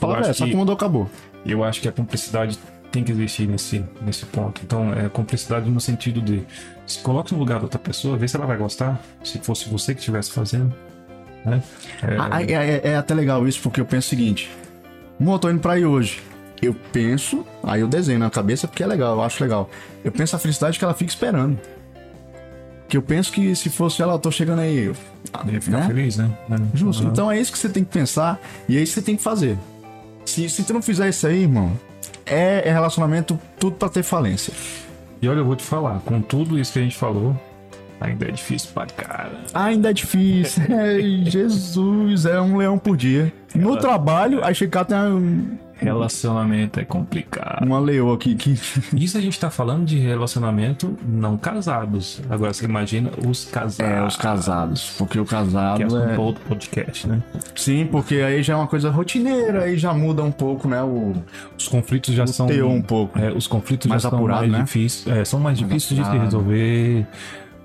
Fala acho essa, que- acomodou, acabou. Eu acho que a cumplicidade tem que existir nesse, nesse ponto. Então, é cumplicidade no sentido de se coloque no lugar da outra pessoa, vê se ela vai gostar, se fosse você que estivesse fazendo. Né? É, Ah, É, é- é até legal isso, porque eu penso o seguinte: eu tô indo pra aí hoje. Eu penso, aí eu desenho na cabeça porque é legal, eu acho legal. Eu penso a felicidade que ela fica esperando. Que eu penso que se fosse ela, eu tô chegando aí. Ia ficar né? feliz, né? É. Justo. Ah, Então é isso que você tem que pensar e é isso que você tem que fazer. Se, se tu não fizer isso aí, irmão, é, é relacionamento tudo pra ter falência. E olha, eu vou te falar, com tudo isso que a gente falou, ainda é difícil pra cara. Ainda é difícil. É, Jesus, é um leão por dia. No trabalho, aí chegar tem Relacionamento é complicado. uma leoa aqui que. Isso a gente tá falando de relacionamento não casados. Agora você imagina os casados. É, os casados. Porque o Que é casado assunto é. pra outro podcast, né? Sim, porque aí já é uma coisa rotineira, aí já muda um pouco, né? O, Os conflitos já o são. um pouco. É, os conflitos Mais já são apurado, mais né? difíceis. é, são mais, difíceis de se resolver.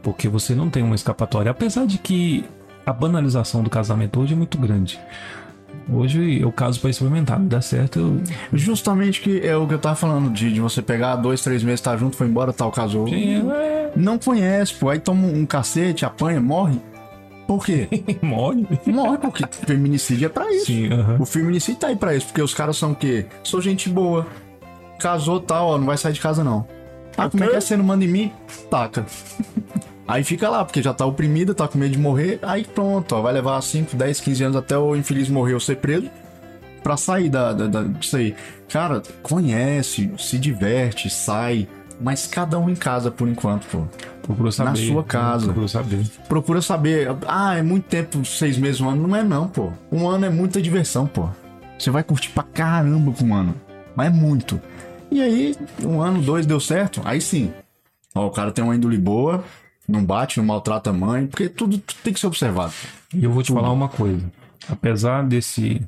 Porque você não tem uma escapatória. Apesar de que a banalização do casamento hoje é muito grande. Hoje eu caso pra experimentar. Dá certo, eu. Justamente que é o que eu tava falando, de, de você pegar dois, três meses, tá junto, foi embora, tal, casou. Sim, é. Não conhece, pô. Aí toma um cacete, apanha, morre. Por quê? Morre. morre, porque feminicídio é pra isso. Sim, aham. O feminicídio tá aí pra isso, porque os caras são o quê? Sou gente boa. Casou tal, ó, não vai sair de casa não. Ah, como é que é você não manda em mim? Taca. Aí fica lá, porque já tá oprimida, tá com medo de morrer. Aí pronto, ó, vai levar 5, 10, 15 anos até o infeliz morrer ou ser preso pra sair da, da, da- disso aí. Cara, conhece, se diverte, sai. Mas cada um em casa por enquanto, pô. Procura saber. sua casa. Procura saber. Procura saber. Ah, é muito tempo, seis meses, um ano. Não é não, pô. Um ano é muita diversão, pô. Você vai curtir pra caramba com um ano. Mas é muito. E aí, um ano, dois deu certo, aí sim. Ó, o cara tem uma índole boa, não bate, não maltrata a mãe, porque tudo, tudo tem que ser observado. E eu vou te falar uma coisa. Apesar desse,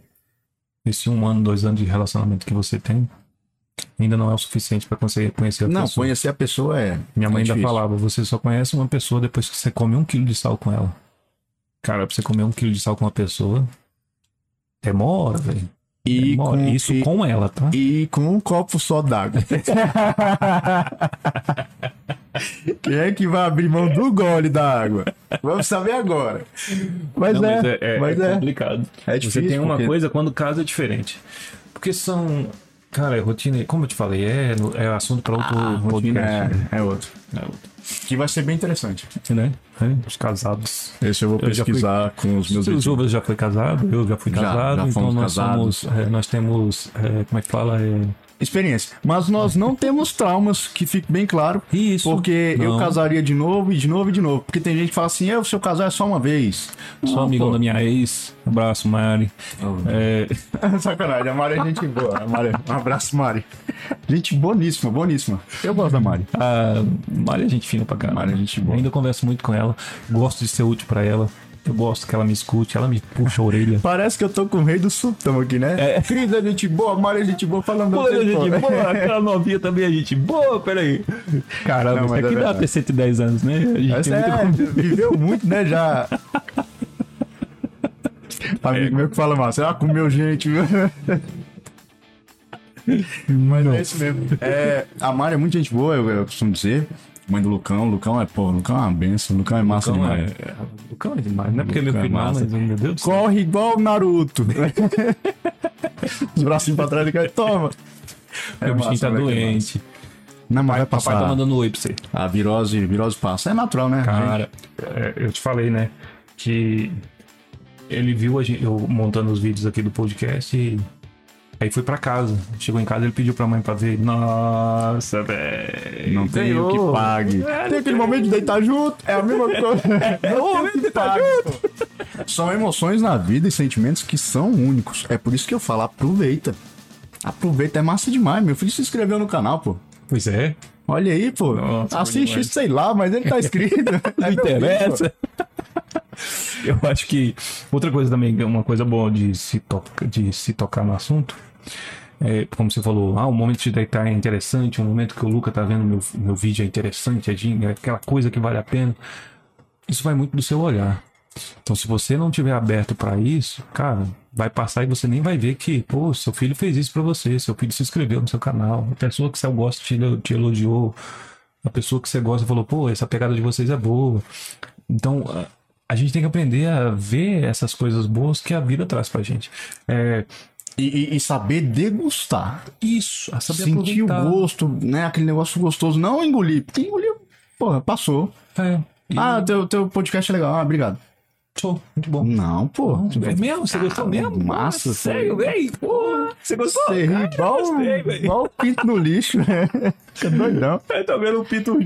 desse um ano, dois anos de relacionamento que você tem, ainda não é o suficiente pra conseguir conhecer a não, pessoa. conhecer a pessoa é. Minha mãe é ainda difícil. falava, você só conhece uma pessoa depois que você come um quilo de sal com ela. Cara, pra você comer um quilo de sal com uma pessoa, demora, velho. E Demora. com, Isso e, com ela, tá? e com um copo só d'água. Quem é que vai abrir mão do gole da água? Vamos saber agora. Mas, Não, é, mas é, complicado. É Você difícil, tem uma porque- coisa quando casa é diferente. Porque são. Cara, é rotina. Como eu te falei, é, é assunto pra outro A rotina podcast. é, é outro. É outro. Que vai ser bem interessante. Né? É, Os casados. Esse eu vou Eu já fui- pesquisar com os meus O. Jovas já foi casado, eu já fui Já, casado, já então fomos nós casados. somos. é, nós temos. é, como é que fala? É, Experiência. Mas nós não temos traumas, que fique bem claro. Isso. Porque eu Não. casaria de novo e de novo e de novo. Porque tem gente que fala assim, eu, se eu casar é só uma vez. Sou Não, amigão pô. da minha ex. Abraço, Mari. É, Sacanagem, a Mari é gente boa. A Mari- um abraço, Mari. Gente boníssima, boníssima. Eu gosto da Mari. a Mari é gente fina pra caramba. Mari é gente boa. Eu ainda converso muito com ela. Gosto de ser útil pra ela. Eu gosto que ela me escute, ela me puxa a orelha. Parece que eu tô com o rei do sultão aqui, né? É. Cris é gente boa, Mari é gente boa, falando Pô, meu gente boa, aquela novinha também é gente boa, peraí. Caramba, Não, isso mas é aqui dá verdade. ter 110 anos, né? A gente Essa tem muito é, viveu muito, né? Já. Amigo meu que fala mal, você ah, comeu gente, viu? Mas é isso mesmo. É, a Mari é muito gente boa, eu, eu costumo dizer. Mãe do Lucão, Lucão é, pô, Lucão é uma benção, Lucão é massa Lucão demais. é, é, Lucão é demais, não é porque é meu Lucão é filho, não, massa. mas meu Deus do céu. Corre igual o Naruto. Os bracinhos pra trás e cai, toma. Meu bichinho tá é doente. Não, mas vai Papai passar. tá mandando oi pra você. A virose, virose passa. É natural, né? Cara, é, eu te falei, né? Que ele viu a gente, eu montando os vídeos aqui do podcast e aí foi pra casa. Chegou em casa, ele pediu pra mãe pra ver. Nossa, velho. Não tem o que pague. É, tem aquele momento de deitar junto, é a mesma coisa. É o momento de deitar junto. São emoções na vida e sentimentos que são únicos. É por isso que eu falo, aproveita. Aproveita, é massa demais. Meu filho se inscreveu no canal, pô. Pois é. Olha aí, pô. Nossa, Assiste isso, sei lá, mas ele tá inscrito. Não É meu filho, interessa. Eu acho que outra coisa também, uma coisa boa de se, toca, de se tocar no assunto, é, como você falou, ah, o momento de deitar é interessante, o momento que o Luca tá vendo meu, meu vídeo é interessante, é, é aquela coisa que vale a pena. Isso vai muito do seu olhar. Então, se você não tiver aberto pra isso, cara, vai passar e você nem vai ver que, pô, seu filho fez isso pra você, seu filho se inscreveu no seu canal, a pessoa que você gosta te, te elogiou, a pessoa que você gosta falou, pô, essa pegada de vocês é boa. Então, a, a gente tem que aprender a ver essas coisas boas que a vida traz pra gente. É, E, e- saber degustar. isso, saber Sentir o aproveitar. gosto, né? Aquele negócio gostoso. Não engolir. Porque engolir, porra, passou. É, e Ah, teu, teu podcast é legal. Ah, obrigado. show, muito bom. Não, pô. É mesmo? Você gostou mesmo? Massa, Pô, Sério, pô. velho? Pô, Você gostou? Você ri igual, gostei, o pinto no lixo. Fica doidão. É, tá vendo o Pito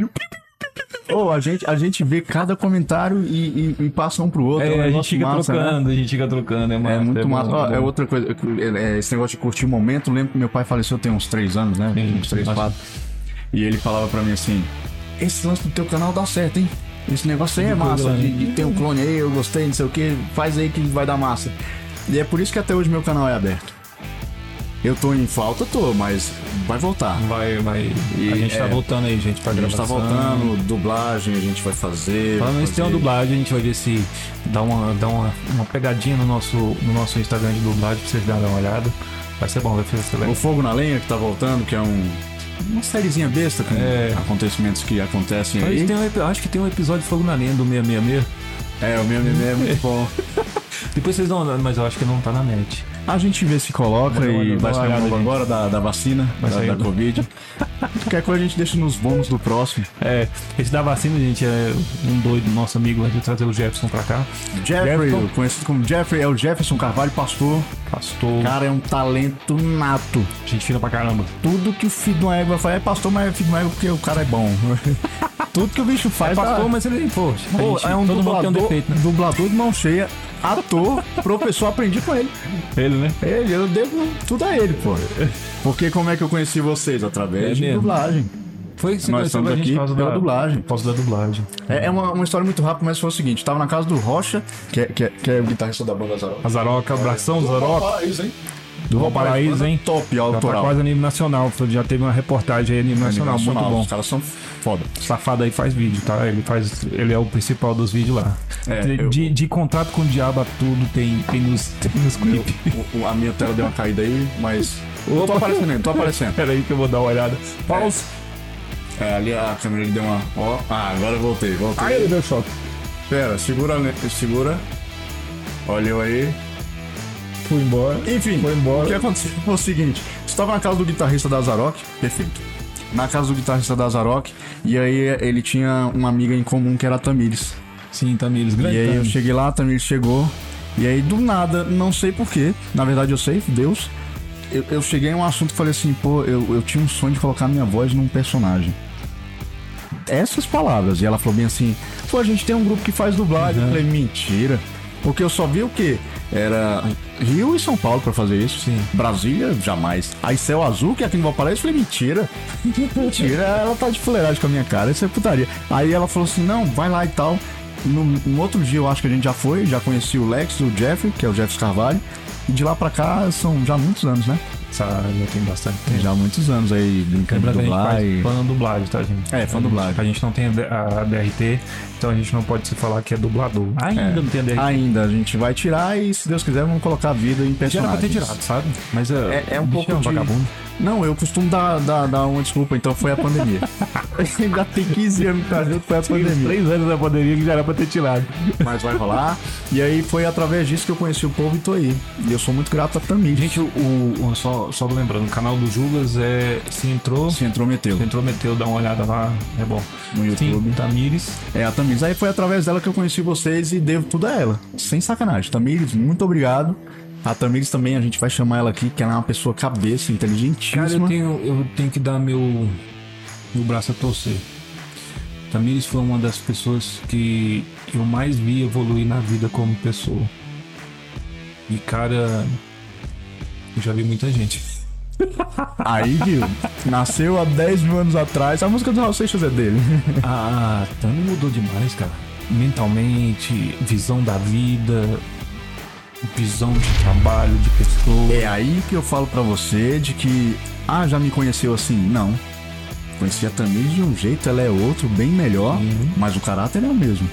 Ô, a, gente, a gente vê cada comentário e, e- e passa um pro outro. É, um a gente fica massa, né? trocando, a gente fica trocando, é massa. É muito bom, massa. Ó, bom. é outra coisa. é, Esse negócio de curtir o momento. Lembro que meu pai faleceu tem uns três anos, né? Sim, uns três, quatro. E ele falava pra mim assim: Esse lance do teu canal dá certo, hein? Esse negócio aí é massa. né? De, de ter um clone aí, eu gostei, não sei o que. Faz aí que vai dar massa. E é por isso que até hoje meu canal é aberto. Eu tô em falta, tô, mas vai voltar. Vai, vai. E, a gente tá é, voltando aí, gente, pra A gente tá voltando, dublagem a gente vai fazer. Falando nisso, tem uma dublagem, a gente vai ver se dá uma, dá uma, uma pegadinha no nosso, no nosso Instagram de dublagem pra vocês darem uma olhada. Vai ser bom, vai ser legal. O Fogo na Lenha que tá voltando, que é um, uma sériezinha besta com É. acontecimentos que acontecem Mas aí. um acho que tem um episódio de Fogo na Lenha do 666. É, o meu meme é muito bom. Depois vocês dão mas eu acho que não tá na net. A gente vê se coloca e vai sair gente. agora da, da vacina, Vai da, sair. da Covid. Qualquer coisa a gente deixa nos bônus do próximo. É, esse da vacina, gente, é um doido, nosso amigo, vai trazer o Jefferson pra cá. Jeffrey, Jefferson. conhecido como Jeffrey, é o Jefferson Carvalho, pastor. Pastor, Cara, é um talento nato. gente fina pra caramba. Tudo que o filho de uma égua faz é pastor, mas é filho de uma égua porque o cara é bom. Tudo que o bicho faz Pastor, tá- mas ele, pô, a Pô, gente- é um tem um dublador, defeito, né? dublador de mão cheia, ator, professor, aprendi com ele. Ele, né? Ele, eu devo tudo a ele, pô. Porque como é que eu conheci vocês? Através É de mesmo? dublagem. Foi que Nós estamos a gente aqui por causa pela da dublagem. Por causa da dublagem. É, é uma, uma história muito rápida, mas foi o seguinte: eu tava na casa do Rocha, que é, que é, que é o guitarrista da banda Zaroca. A Zaroca, abração, Zaroca. isso, hein? Do Valparaíso, hein? Top, Já tá autoral. quase a nível nacional. Já teve uma reportagem aí a nível nacional, muito bom. Os caras são foda. Safado aí faz vídeo, tá? Ele faz. Ele é o principal dos vídeos lá. É, de, eu- de, de contrato com o diabo a tudo tem, tem nos, tem nos clipes. A minha tela deu uma caída aí, mas. Eu tô aparecendo, aí, tô aparecendo. Pera aí que eu vou dar uma olhada. Pause. É, ali a câmera deu uma. Ó, ah, agora eu voltei, voltei. Aí ele deu choque. Pera, segura, segura. Olha eu aí. Fui embora. Enfim, Foi embora. o que aconteceu foi o seguinte: estava na casa do guitarrista da Zarok, perfeito. Na casa do guitarrista da Zarok, e aí ele tinha uma amiga em comum que era a Tamires. Sim, Tamires, E grande. aí eu Tamires. cheguei lá, a Tamires chegou, e aí do nada, não sei porquê, na verdade eu sei, Deus. Eu, eu cheguei em um assunto e falei assim, pô, eu, eu tinha um sonho de colocar minha voz num personagem. Essas palavras. E ela falou bem assim, pô, a gente tem um grupo que faz dublagem. Eu falei, mentira. Porque eu só vi o quê? Era Rio e São Paulo pra fazer isso. Sim. Brasília, jamais. Aí Céu Azul, que é aqui no Valparaíso, eu falei, mentira. mentira, ela tá de fuleiragem com a minha cara, isso é putaria. Aí ela falou assim, não, vai lá e tal. No, no outro dia eu acho que a gente já foi, já conheci o Lex, o Jeffrey, que é o Jeff Carvalho. E de lá pra cá são já muitos anos, né? Já tem bastante tempo. Já muitos anos aí brincando de e... fã dublagem, tá, gente? É, fã dublagem. A gente não tem a DRT, então a gente não pode se falar que é dublador. Ainda É. não tem a DRT. Ainda, a gente vai tirar e, se Deus quiser, vamos colocar a vida em Já era pra ter personagens. tirado, sabe? Mas é, É- é um pouco é um de- vagabundo. Não, eu costumo dar, dar, dar uma desculpa, então foi a pandemia. Ainda tem 15 anos que tá junto, foi a pandemia. Três anos da pandemia que já era pra ter tirado. Mas vai rolar. E aí foi através disso que eu conheci o povo e tô aí. E eu sou muito grato a Tamir. Gente, o, o- só, só lembrando, o canal do Julas é. Se entrou. se intrometeu Se entrou, meteu, dá uma olhada lá, é bom. no YouTube. Sim, Tamires. É a Tamires. Aí foi através dela que eu conheci vocês e devo tudo a ela. Sem sacanagem. Tamires, muito obrigado. A Tamires também, a gente vai chamar ela aqui, que ela é uma pessoa cabeça, inteligentíssima. Cara, eu tenho, eu tenho que dar meu, meu braço a torcer. Tamires foi uma das pessoas que eu mais vi evoluir na vida como pessoa. E, cara, eu já vi muita gente. Aí, viu? Nasceu há 10 mil anos atrás. A música do Raul Seixas é dele. A Tami mudou demais, cara. Mentalmente, visão da vida, visão de trabalho, de pessoa. É aí que eu falo pra você de que, ah, já me conheceu assim? Não. Conheci a Tamires de um jeito, ela é outro, bem melhor, Uhum. mas o caráter é o mesmo.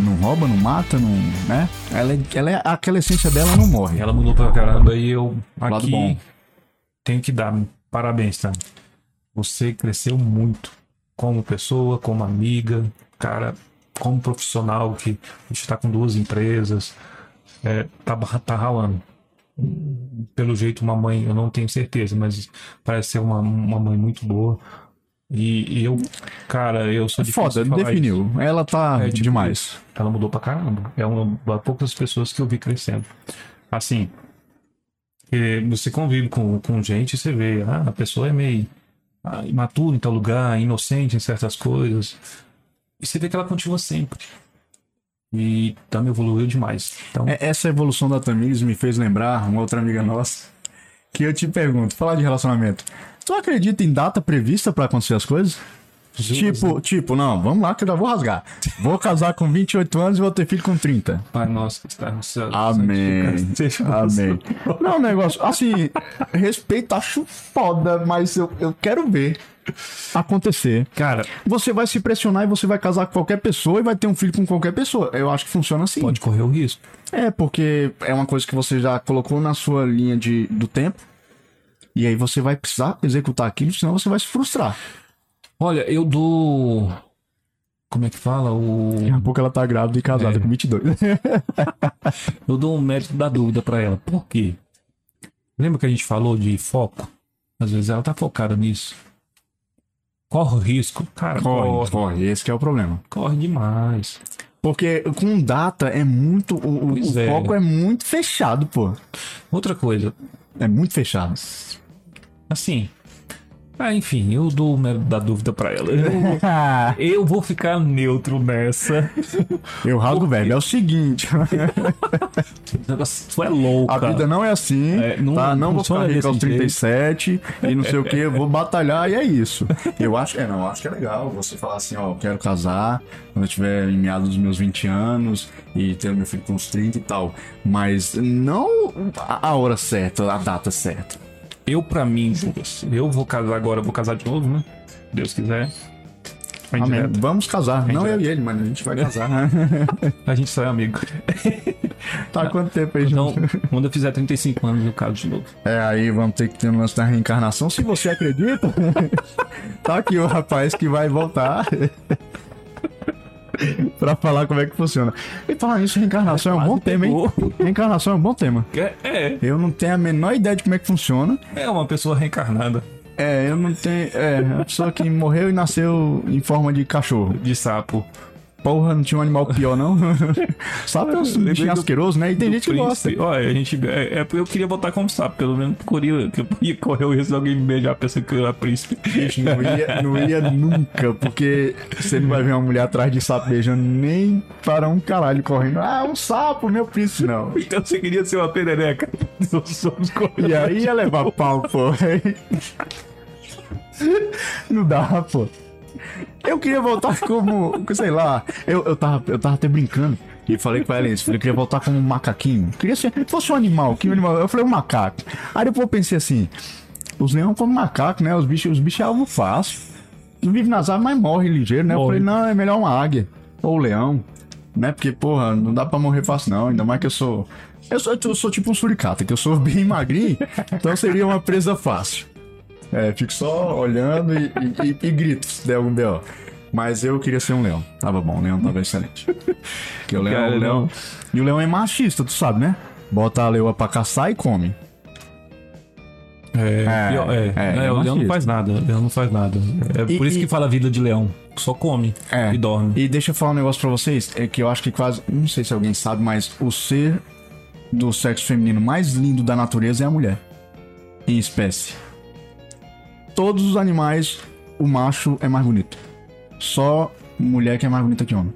Não rouba, não mata, não. né? Ela é, ela é aquela essência dela não morre. Ela mudou pra caramba e eu Lado aqui bom. tenho que dar parabéns, tá? Você cresceu muito como pessoa, como amiga, cara, como profissional que a gente tá com duas empresas, é, tá, tá ralando. Pelo jeito, uma mãe, eu não tenho certeza, mas parece ser uma, uma mãe muito boa. E, e eu, cara, eu sou difícil Foda, de definiu. Ela tá É, tipo demais. ela mudou pra caramba. É uma das poucas pessoas que eu vi crescendo. Assim, eh, você convive com, com gente e você vê, ah, a pessoa é meio ah, imatura em tal lugar, inocente em certas coisas. E você vê que ela continua sempre. E também evoluiu demais. Então, É, Essa evolução da Tamires me fez lembrar uma outra amiga nossa. Que eu te pergunto, falar de relacionamento. Tu acredita em data prevista pra acontecer as coisas? Tipo, tipo, não, vamos lá que eu já vou rasgar. Vou casar com 28 anos e vou ter filho com 30. Pai nosso que está no céu. Amém. Amém. Não, negócio, assim, respeito, acho foda, mas eu, eu quero ver acontecer. Cara, Você vai se pressionar e você vai casar com qualquer pessoa e vai ter um filho com qualquer pessoa. Eu acho que funciona assim. pode correr o risco. É, porque é uma coisa que você já colocou na sua linha de, do tempo. E aí você vai precisar executar aquilo, senão você vai se frustrar. Olha, eu dou. Como é que fala? O... Daqui a pouco ela tá grávida e casada É. com 22. Eu dou um mérito da dúvida pra ela. Por quê? Lembra que a gente falou de foco? Às vezes ela tá focada nisso. Corre o risco. Cara, corre. corre, Corre, corre, esse que é o problema. demais. Porque com data é muito. O, o é. foco é muito fechado, pô. Outra coisa, É muito fechado. assim. Ah, enfim, eu dou o mérito da dúvida pra ela. Eu, eu vou ficar neutro nessa. Eu rasgo, velho. É o seguinte. Tu é louco. A vida não é assim. É, não- tá? não Não vou ficar rico aos desse jeito. 37 e não sei o que. Eu vou batalhar e é isso. Eu acho, é, não, eu acho que é legal você falar assim, ó, eu quero casar quando eu tiver em meados dos meus 20 anos e ter meu filho com uns 30 e tal. Mas não a a hora certa, a data certa. Eu, pra mim, eu vou casar agora, vou casar de novo, né? Deus quiser. Amém. Vamos casar. não eu e ele, mas a gente vai casar. A gente só é amigo. tá há quanto tempo aí, Então, quando eu fizer 35 anos, eu caso de novo. É, aí vamos ter que ter um lance da reencarnação. Se você acredita, tá aqui o rapaz que vai voltar pra falar como é que funciona. E falar nisso, reencarnação é um bom tema, hein? Reencarnação é um bom tema. É, é, Eu não tenho a menor ideia de como é que funciona. é uma pessoa reencarnada É, eu não tenho. É, a pessoa que morreu e nasceu em forma de cachorro. de sapo. Porra, não tinha um animal pior, não? Sabe, é um bichinho asqueroso, né? E tem gente que gosta. Olha, a gente. É, é, eu queria botar como sapo, pelo menos corria, que eu ia correr o risco de alguém me beijar pensando que eu era príncipe. Bicho, não ia, não ia nunca, porque você não vai ver uma mulher atrás de sapo beijando nem para um caralho correndo. Ah, um sapo, meu príncipe, não. Então você queria ser uma perereca. Nós somos E aí ia levar pau, pô. Não dá, pô. Eu queria voltar como, sei lá, eu, eu, tava, eu tava até brincando. E falei com ela isso, falei eu queria voltar como um macaquinho. Queria ser, fosse um animal, que animal? Eu falei um macaco. Aí depois eu pensei assim, os leões comem macaco, né? Os bichos, os bichos é algo fácil. Vive nas árvores, mas morre ligeiro, né? Eu Morre. falei, não, é melhor uma águia. Ou um leão. Né? Porque, porra, não dá pra morrer fácil, não. Ainda mais que eu sou. Eu sou, eu sou tipo um suricata, que eu sou bem magrinho, então seria uma presa fácil. É, fico só olhando e, e, e- e grito se der algum B.O. Mas eu queria ser um leão. Tava bom, o leão tava excelente. Porque o leão, Cara, o leão. não. E o leão é machista, tu sabe, né? Bota a leoa pra caçar e come. É, É, pior- é, é, é, o leão não faz nada. O leão não faz nada. É E- por isso que fala vida de leão. Só come É. e dorme. E deixa eu falar um negócio pra vocês, é que eu acho que quase, não sei se alguém sabe, mas o ser do sexo feminino mais lindo da natureza é a mulher. Em espécie. Todos os animais, o macho é mais bonito. Só mulher que é mais bonita que homem.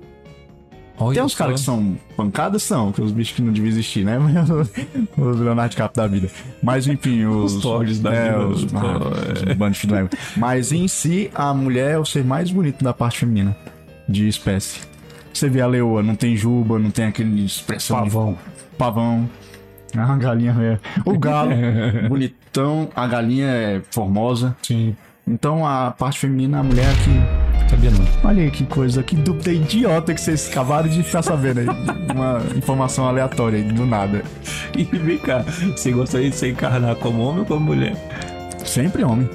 Olha Tem uns caras que são pancadas, são, que os bichos que não deviam existir, né? os Leonardo DiCaprio da vida. Mas enfim, os. Os Thors da é, vida. Os, Os- ah, os bandidos. Mas em si, a mulher é o ser mais bonito da parte feminina de espécie. Você vê a leoa, não tem juba, não tem aquele expressão. de- Pavão. Ah, A galinha é. O galo, bonitão. A galinha é formosa. Sim. Então a parte feminina, a mulher que. Sabia não. Olha aí que coisa, que dúvida idiota que vocês acabaram de ficar sabendo aí. Uma informação aleatória aí, do nada. E vem cá, você gostaria de se encarnar como homem ou como mulher? Sempre homem.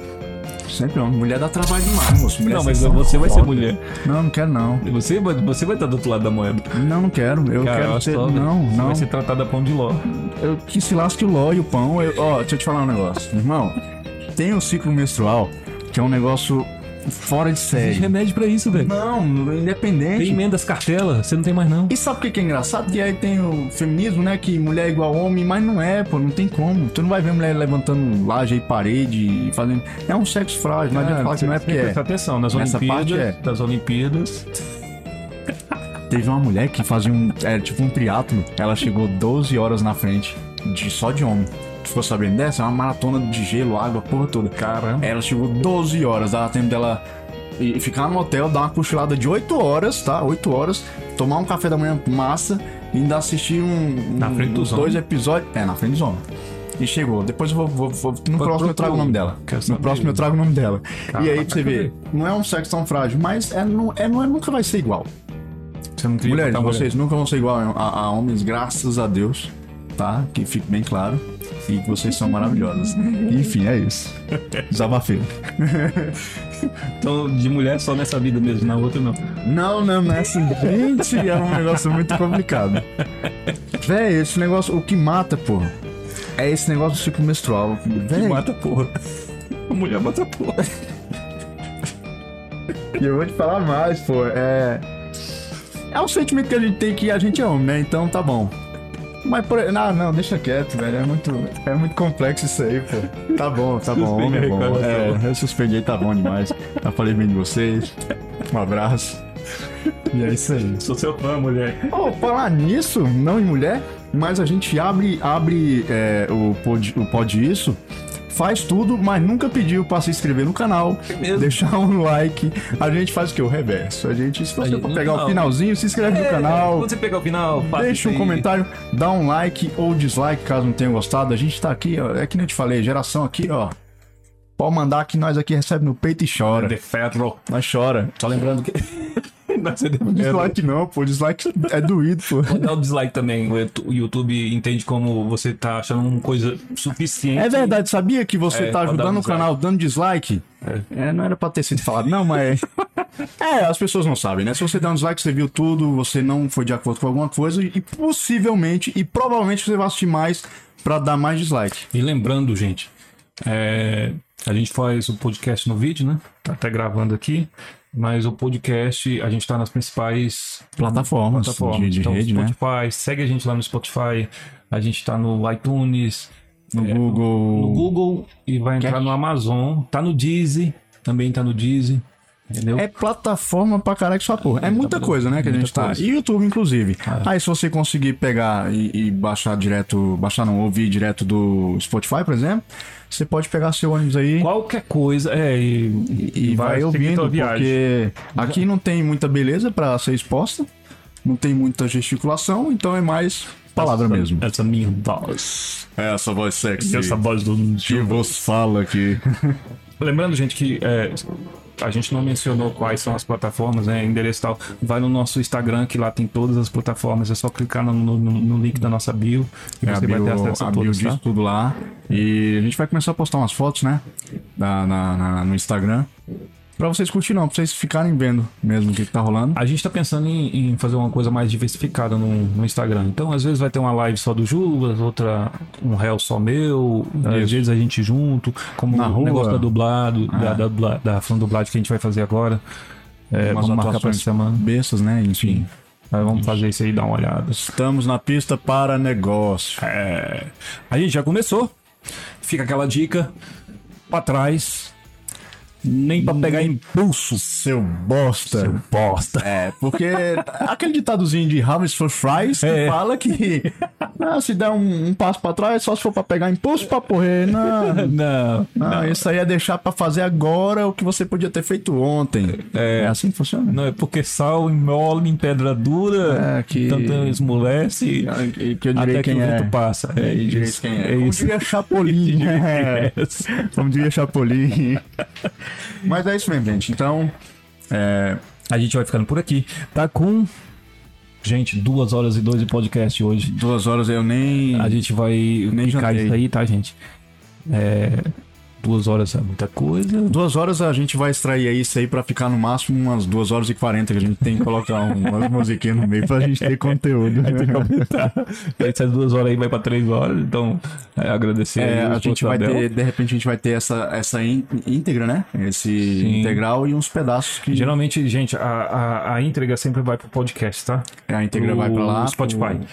Sempre homem. Mulher dá trabalho demais, moço. Mulher não, mas você vai ser mulher. Não, não quero não. Você, você vai estar do outro lado da moeda. Não, não quero. Eu Cara, quero ser. só, Não, você não. vai ser tratada pão de ló. Eu que se lasque o ló e o pão. Eu- Ó, deixa eu te falar um negócio. Irmão, tem o ciclo menstrual, que é um negócio fora de Existe série. remédio pra isso, velho. Não, Tem independente. emenda as cartelas, você não tem mais não. E sabe o que é engraçado? Que aí tem o feminismo, né? Que mulher é igual homem, mas não é, pô, não tem como. Tu não vai ver mulher levantando laje e parede e fazendo. É um sexo frágil, não adianta falar que não é porque tem que é. prestar atenção, nas Nessa Olimpíadas, parte é. das Olimpíadas, Teve uma mulher que fazia um. Era tipo um triatlo. Ela chegou 12 horas na frente, de, só de homem. Ficou sabendo dessa? É uma maratona de gelo, água, porra toda. caramba. Ela chegou 12 horas, dava tempo dela ir- ficar no hotel, dar uma cochilada de 8 horas, tá? 8 horas, tomar um café da manhã massa e ainda assistir um, um- Na frente dos dois episódios. É, na frente dos homens. E chegou. Depois eu vou. vou- vou- no Pode próximo eu trago o nome dela. No próximo eu trago o nome dela. Caraca, e aí pra você ver, não é um sexo tão frágil, mas é, não, é, não é- nunca vai ser igual. Você não Mulheres, botar mulher. vocês nunca vão ser igual a, a homens, graças a Deus, tá? Que fique bem claro. E que vocês são maravilhosas. Enfim, é isso. Desabafei. Então, de mulher só nessa vida mesmo, na outra não. Não, não, não é assim. Gente, é um negócio muito complicado. Véi, esse negócio, o que mata, porra, é esse negócio do ciclo menstrual. Que Véi, mata porra. A mulher mata porra. e eu vou te falar mais, pô. É. É um sentimento que a gente tem que a gente é homem, né? Então tá bom. Mas, por... não, não, deixa quieto, velho. É muito, é muito complexo isso aí, pô. Tá bom, tá bom. Homem é bom. É, eu suspendi, tá bom demais. Já falei bem de vocês. Um abraço. E é isso aí. Sou seu fã, mulher. Oh, falar nisso, não em mulher, mas a gente abre, abre é, o, pod, o Pod Isso, faz tudo, mas nunca pediu pra se inscrever no canal, mesmo? deixar um like. A gente faz o que? O reverso. A gente, se você for pegar não. o finalzinho, se inscreve no canal. Quando você pegar o final, Deixa um aí. comentário, dá um like ou dislike caso não tenha gostado. A gente tá aqui, ó. É que nem eu te falei, geração aqui, ó. Pode mandar que nós aqui recebe no peito e chora. De ferro. Nós chora. Só lembrando que. Nós é de ferro. Dislike não, pô. Dislike é doído, pô. Dá o dislike também. O Yout- o YouTube entende como você tá achando uma coisa suficiente. É verdade, sabia que você É, tá dar ajudando um o canal dando dislike? É. não era pra ter sido falado, não, mas. é, as pessoas não sabem, né? Se você der um dislike, você viu tudo, você não foi de acordo com alguma coisa, e possivelmente e provavelmente você vai assistir mais pra dar mais dislike. E lembrando, gente, é, a gente faz o podcast no vídeo, né? Tá até gravando aqui. Mas o podcast, a gente tá nas principais Plataformas, plataformas. de, de então, rede, né? Spotify, segue a gente lá no Spotify. A gente tá no iTunes, No Google. no Google e vai entrar no Amazon. Tá no Deezer, também tá no Deezer. Entendeu? É plataforma pra caralho que sua porra. É muita coisa, né, que a gente tá. E YouTube, inclusive. Aí, se você conseguir pegar e, e baixar direto. Baixar não, ouvir direto do Spotify, por exemplo, você pode pegar seu ônibus aí. Qualquer coisa, é, e, e vai, seguir ouvindo, tua viagem. porque aqui não tem muita beleza pra ser exposta, não tem muita gesticulação, então é mais palavra essa, mesmo. Essa minha voz. É essa voz sexy Essa voz do que vos fala aqui. Lembrando, gente, que é, a gente não mencionou quais são as plataformas, né? Endereço e tal. Vai no nosso Instagram, que lá tem todas as plataformas. É só clicar no, no- no link da nossa bio e É, você vai bio, ter acesso a, a bio todas, diz tá? tudo lá. E a gente vai começar a postar umas fotos, né? Da, na, na- no Instagram. Pra vocês curtirem, não, pra vocês ficarem vendo mesmo o que, que tá rolando. A gente tá pensando em, em fazer uma coisa mais diversificada no, no Instagram. Então, às vezes vai ter uma live só do Juvas, outra um réu só meu, às vezes a gente junto, como Na o rua. negócio da dublado, da, da, dubla- da ação dublagem que a gente vai fazer agora. É, Umas vamos marcar pra semana. Bestas, né? Enfim. Aí vamos fazer isso aí, dar uma olhada. Estamos na pista para negócio. É, a gente já começou. Fica aquela dica pra trás. Nem pra pegar impulso. Seu bosta. Seu bosta. É, porque aquele ditadozinho de Harvest for Fries que É. fala que ah, se der um, um passo pra trás, só se for pra pegar impulso pra correr. Não, Não. não, isso aí é deixar pra fazer agora o que você podia ter feito ontem. É, assim que funciona? Não, é porque sal mole em pedra dura, É, que- tanto esmolece, Que, que eu direi até que quem o é. vento passa. É Direi isso. quem é. É Como isso. diria Chapolin. É. Como diria Chapolin. Mas é isso mesmo, gente. Então, é, A gente vai ficando por aqui. Tá com. Gente, duas horas e dois de podcast hoje. duas horas eu nem. A gente vai Nem ficar jantei. isso aí, tá, gente? É. Duas horas é muita coisa. Duas horas a gente vai extrair aí isso aí pra ficar no máximo umas duas horas e quarenta, que a gente tem que colocar um- umas musiquinhas no meio pra gente ter conteúdo. Essas duas horas aí vai pra três horas, então é, agradecer. É, aí a gente vai ter, de repente a gente vai ter essa, essa ín- íntegra, né? Esse integral e uns pedaços que Geralmente, gente, a, a, a íntegra sempre vai pro podcast, tá? a íntegra Pro vai pra lá. Spotify. pro-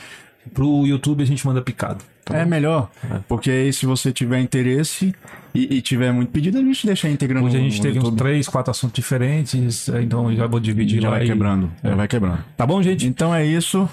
Pro YouTube a gente manda picado. tá É melhor, porque aí se você tiver interesse e, e tiver muito pedido, a gente deixa a íntegra Hoje a gente no teve uns YouTube. três, quatro assuntos diferentes, então já vou dividir Já lá vai e- quebrando, já vai quebrando. Tá bom, gente? Então é isso.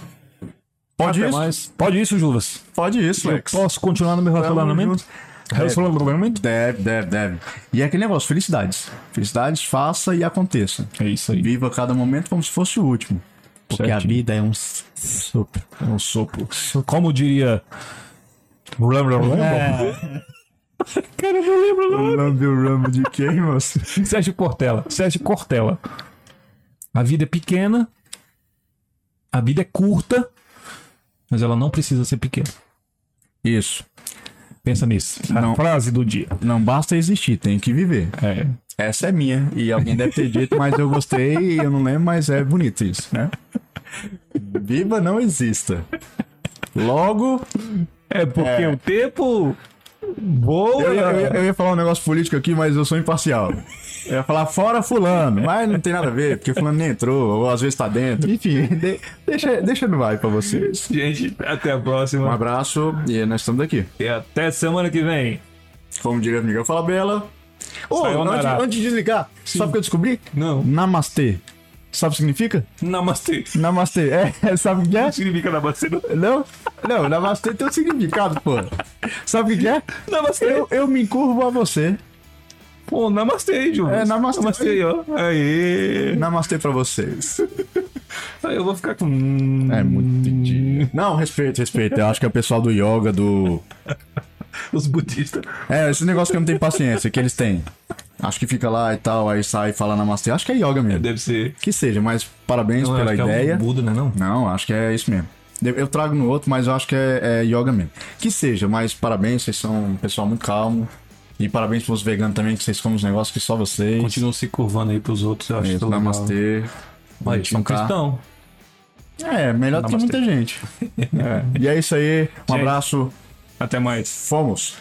Pode Até isso? mais. Pode isso, Juvas. Pode isso, Eu Lex. posso continuar no meu relacionamento? Relacionamento? Deve, deve, deve. E é aquele negócio, felicidades. Felicidades, faça e aconteça. É isso aí. Viva cada momento como se fosse o último. Porque a vida é um sopro. É um sopro. Como diria. Blá, blá, blá. Cara, eu não lembro o nome. Lambe o ramo de quem, moço? Sérgio Cortella. Sérgio Cortella. A vida é pequena. A vida é curta. Mas ela não precisa ser pequena. Isso. Pensa nisso. A Não. frase do dia. Não basta existir, tem que viver. É. Essa é minha. E alguém deve ter dito, mas eu gostei e eu não lembro, mas é bonito isso, né? Viva não exista. Logo, É porque É. o tempo Boa! Eu ia, eu eu ia falar um negócio político aqui, mas eu sou imparcial. Eu ia falar fora fulano, mas não tem nada a ver, porque fulano nem entrou, ou às vezes tá dentro. Enfim, de- deixa, deixa no ar pra vocês. Gente, até a Um próxima. abraço e nós estamos aqui. E até semana que vem. Como diria Miguel Fala Bela. Ô, Sayonara. antes, antes de desligar, sabe o que eu descobri? Não. Namastê. Sabe o que significa? Namastê. Namastê. É, sabe o que é? Significa namastê? não? Não? Não, namastê tem um significado, pô. Sabe o que é? Namastê. Eu, eu me encurvo a você. Pô, namastê, Júlio. É, namastê. Namastê, ó. Aê. Namastê pra vocês. Aí eu vou ficar com... É muito entendi. Não, respeito, respeito. Eu acho que é o pessoal do yoga, do. Os budistas. É, esse negócio que eu não tenho paciência, que eles têm. Acho que fica lá e tal, aí sai e fala namastê. Acho que é yoga mesmo. Deve ser... Que seja, mas parabéns Não, pela acho que ideia. É um Buda, né? Não? Não, acho que é isso mesmo. Eu trago no outro, mas eu acho que é, é yoga mesmo. Que seja, mas parabéns, vocês são um pessoal muito calmo. E parabéns pros veganos também, que vocês comem uns negócios que só vocês. Continuam se curvando aí pros outros. Eu acho Isso, legal. namastê. Aí, são Cá. cristão. É, melhor do que muita gente. É. E é isso aí. Um Gente. abraço. Até mais. Fomos.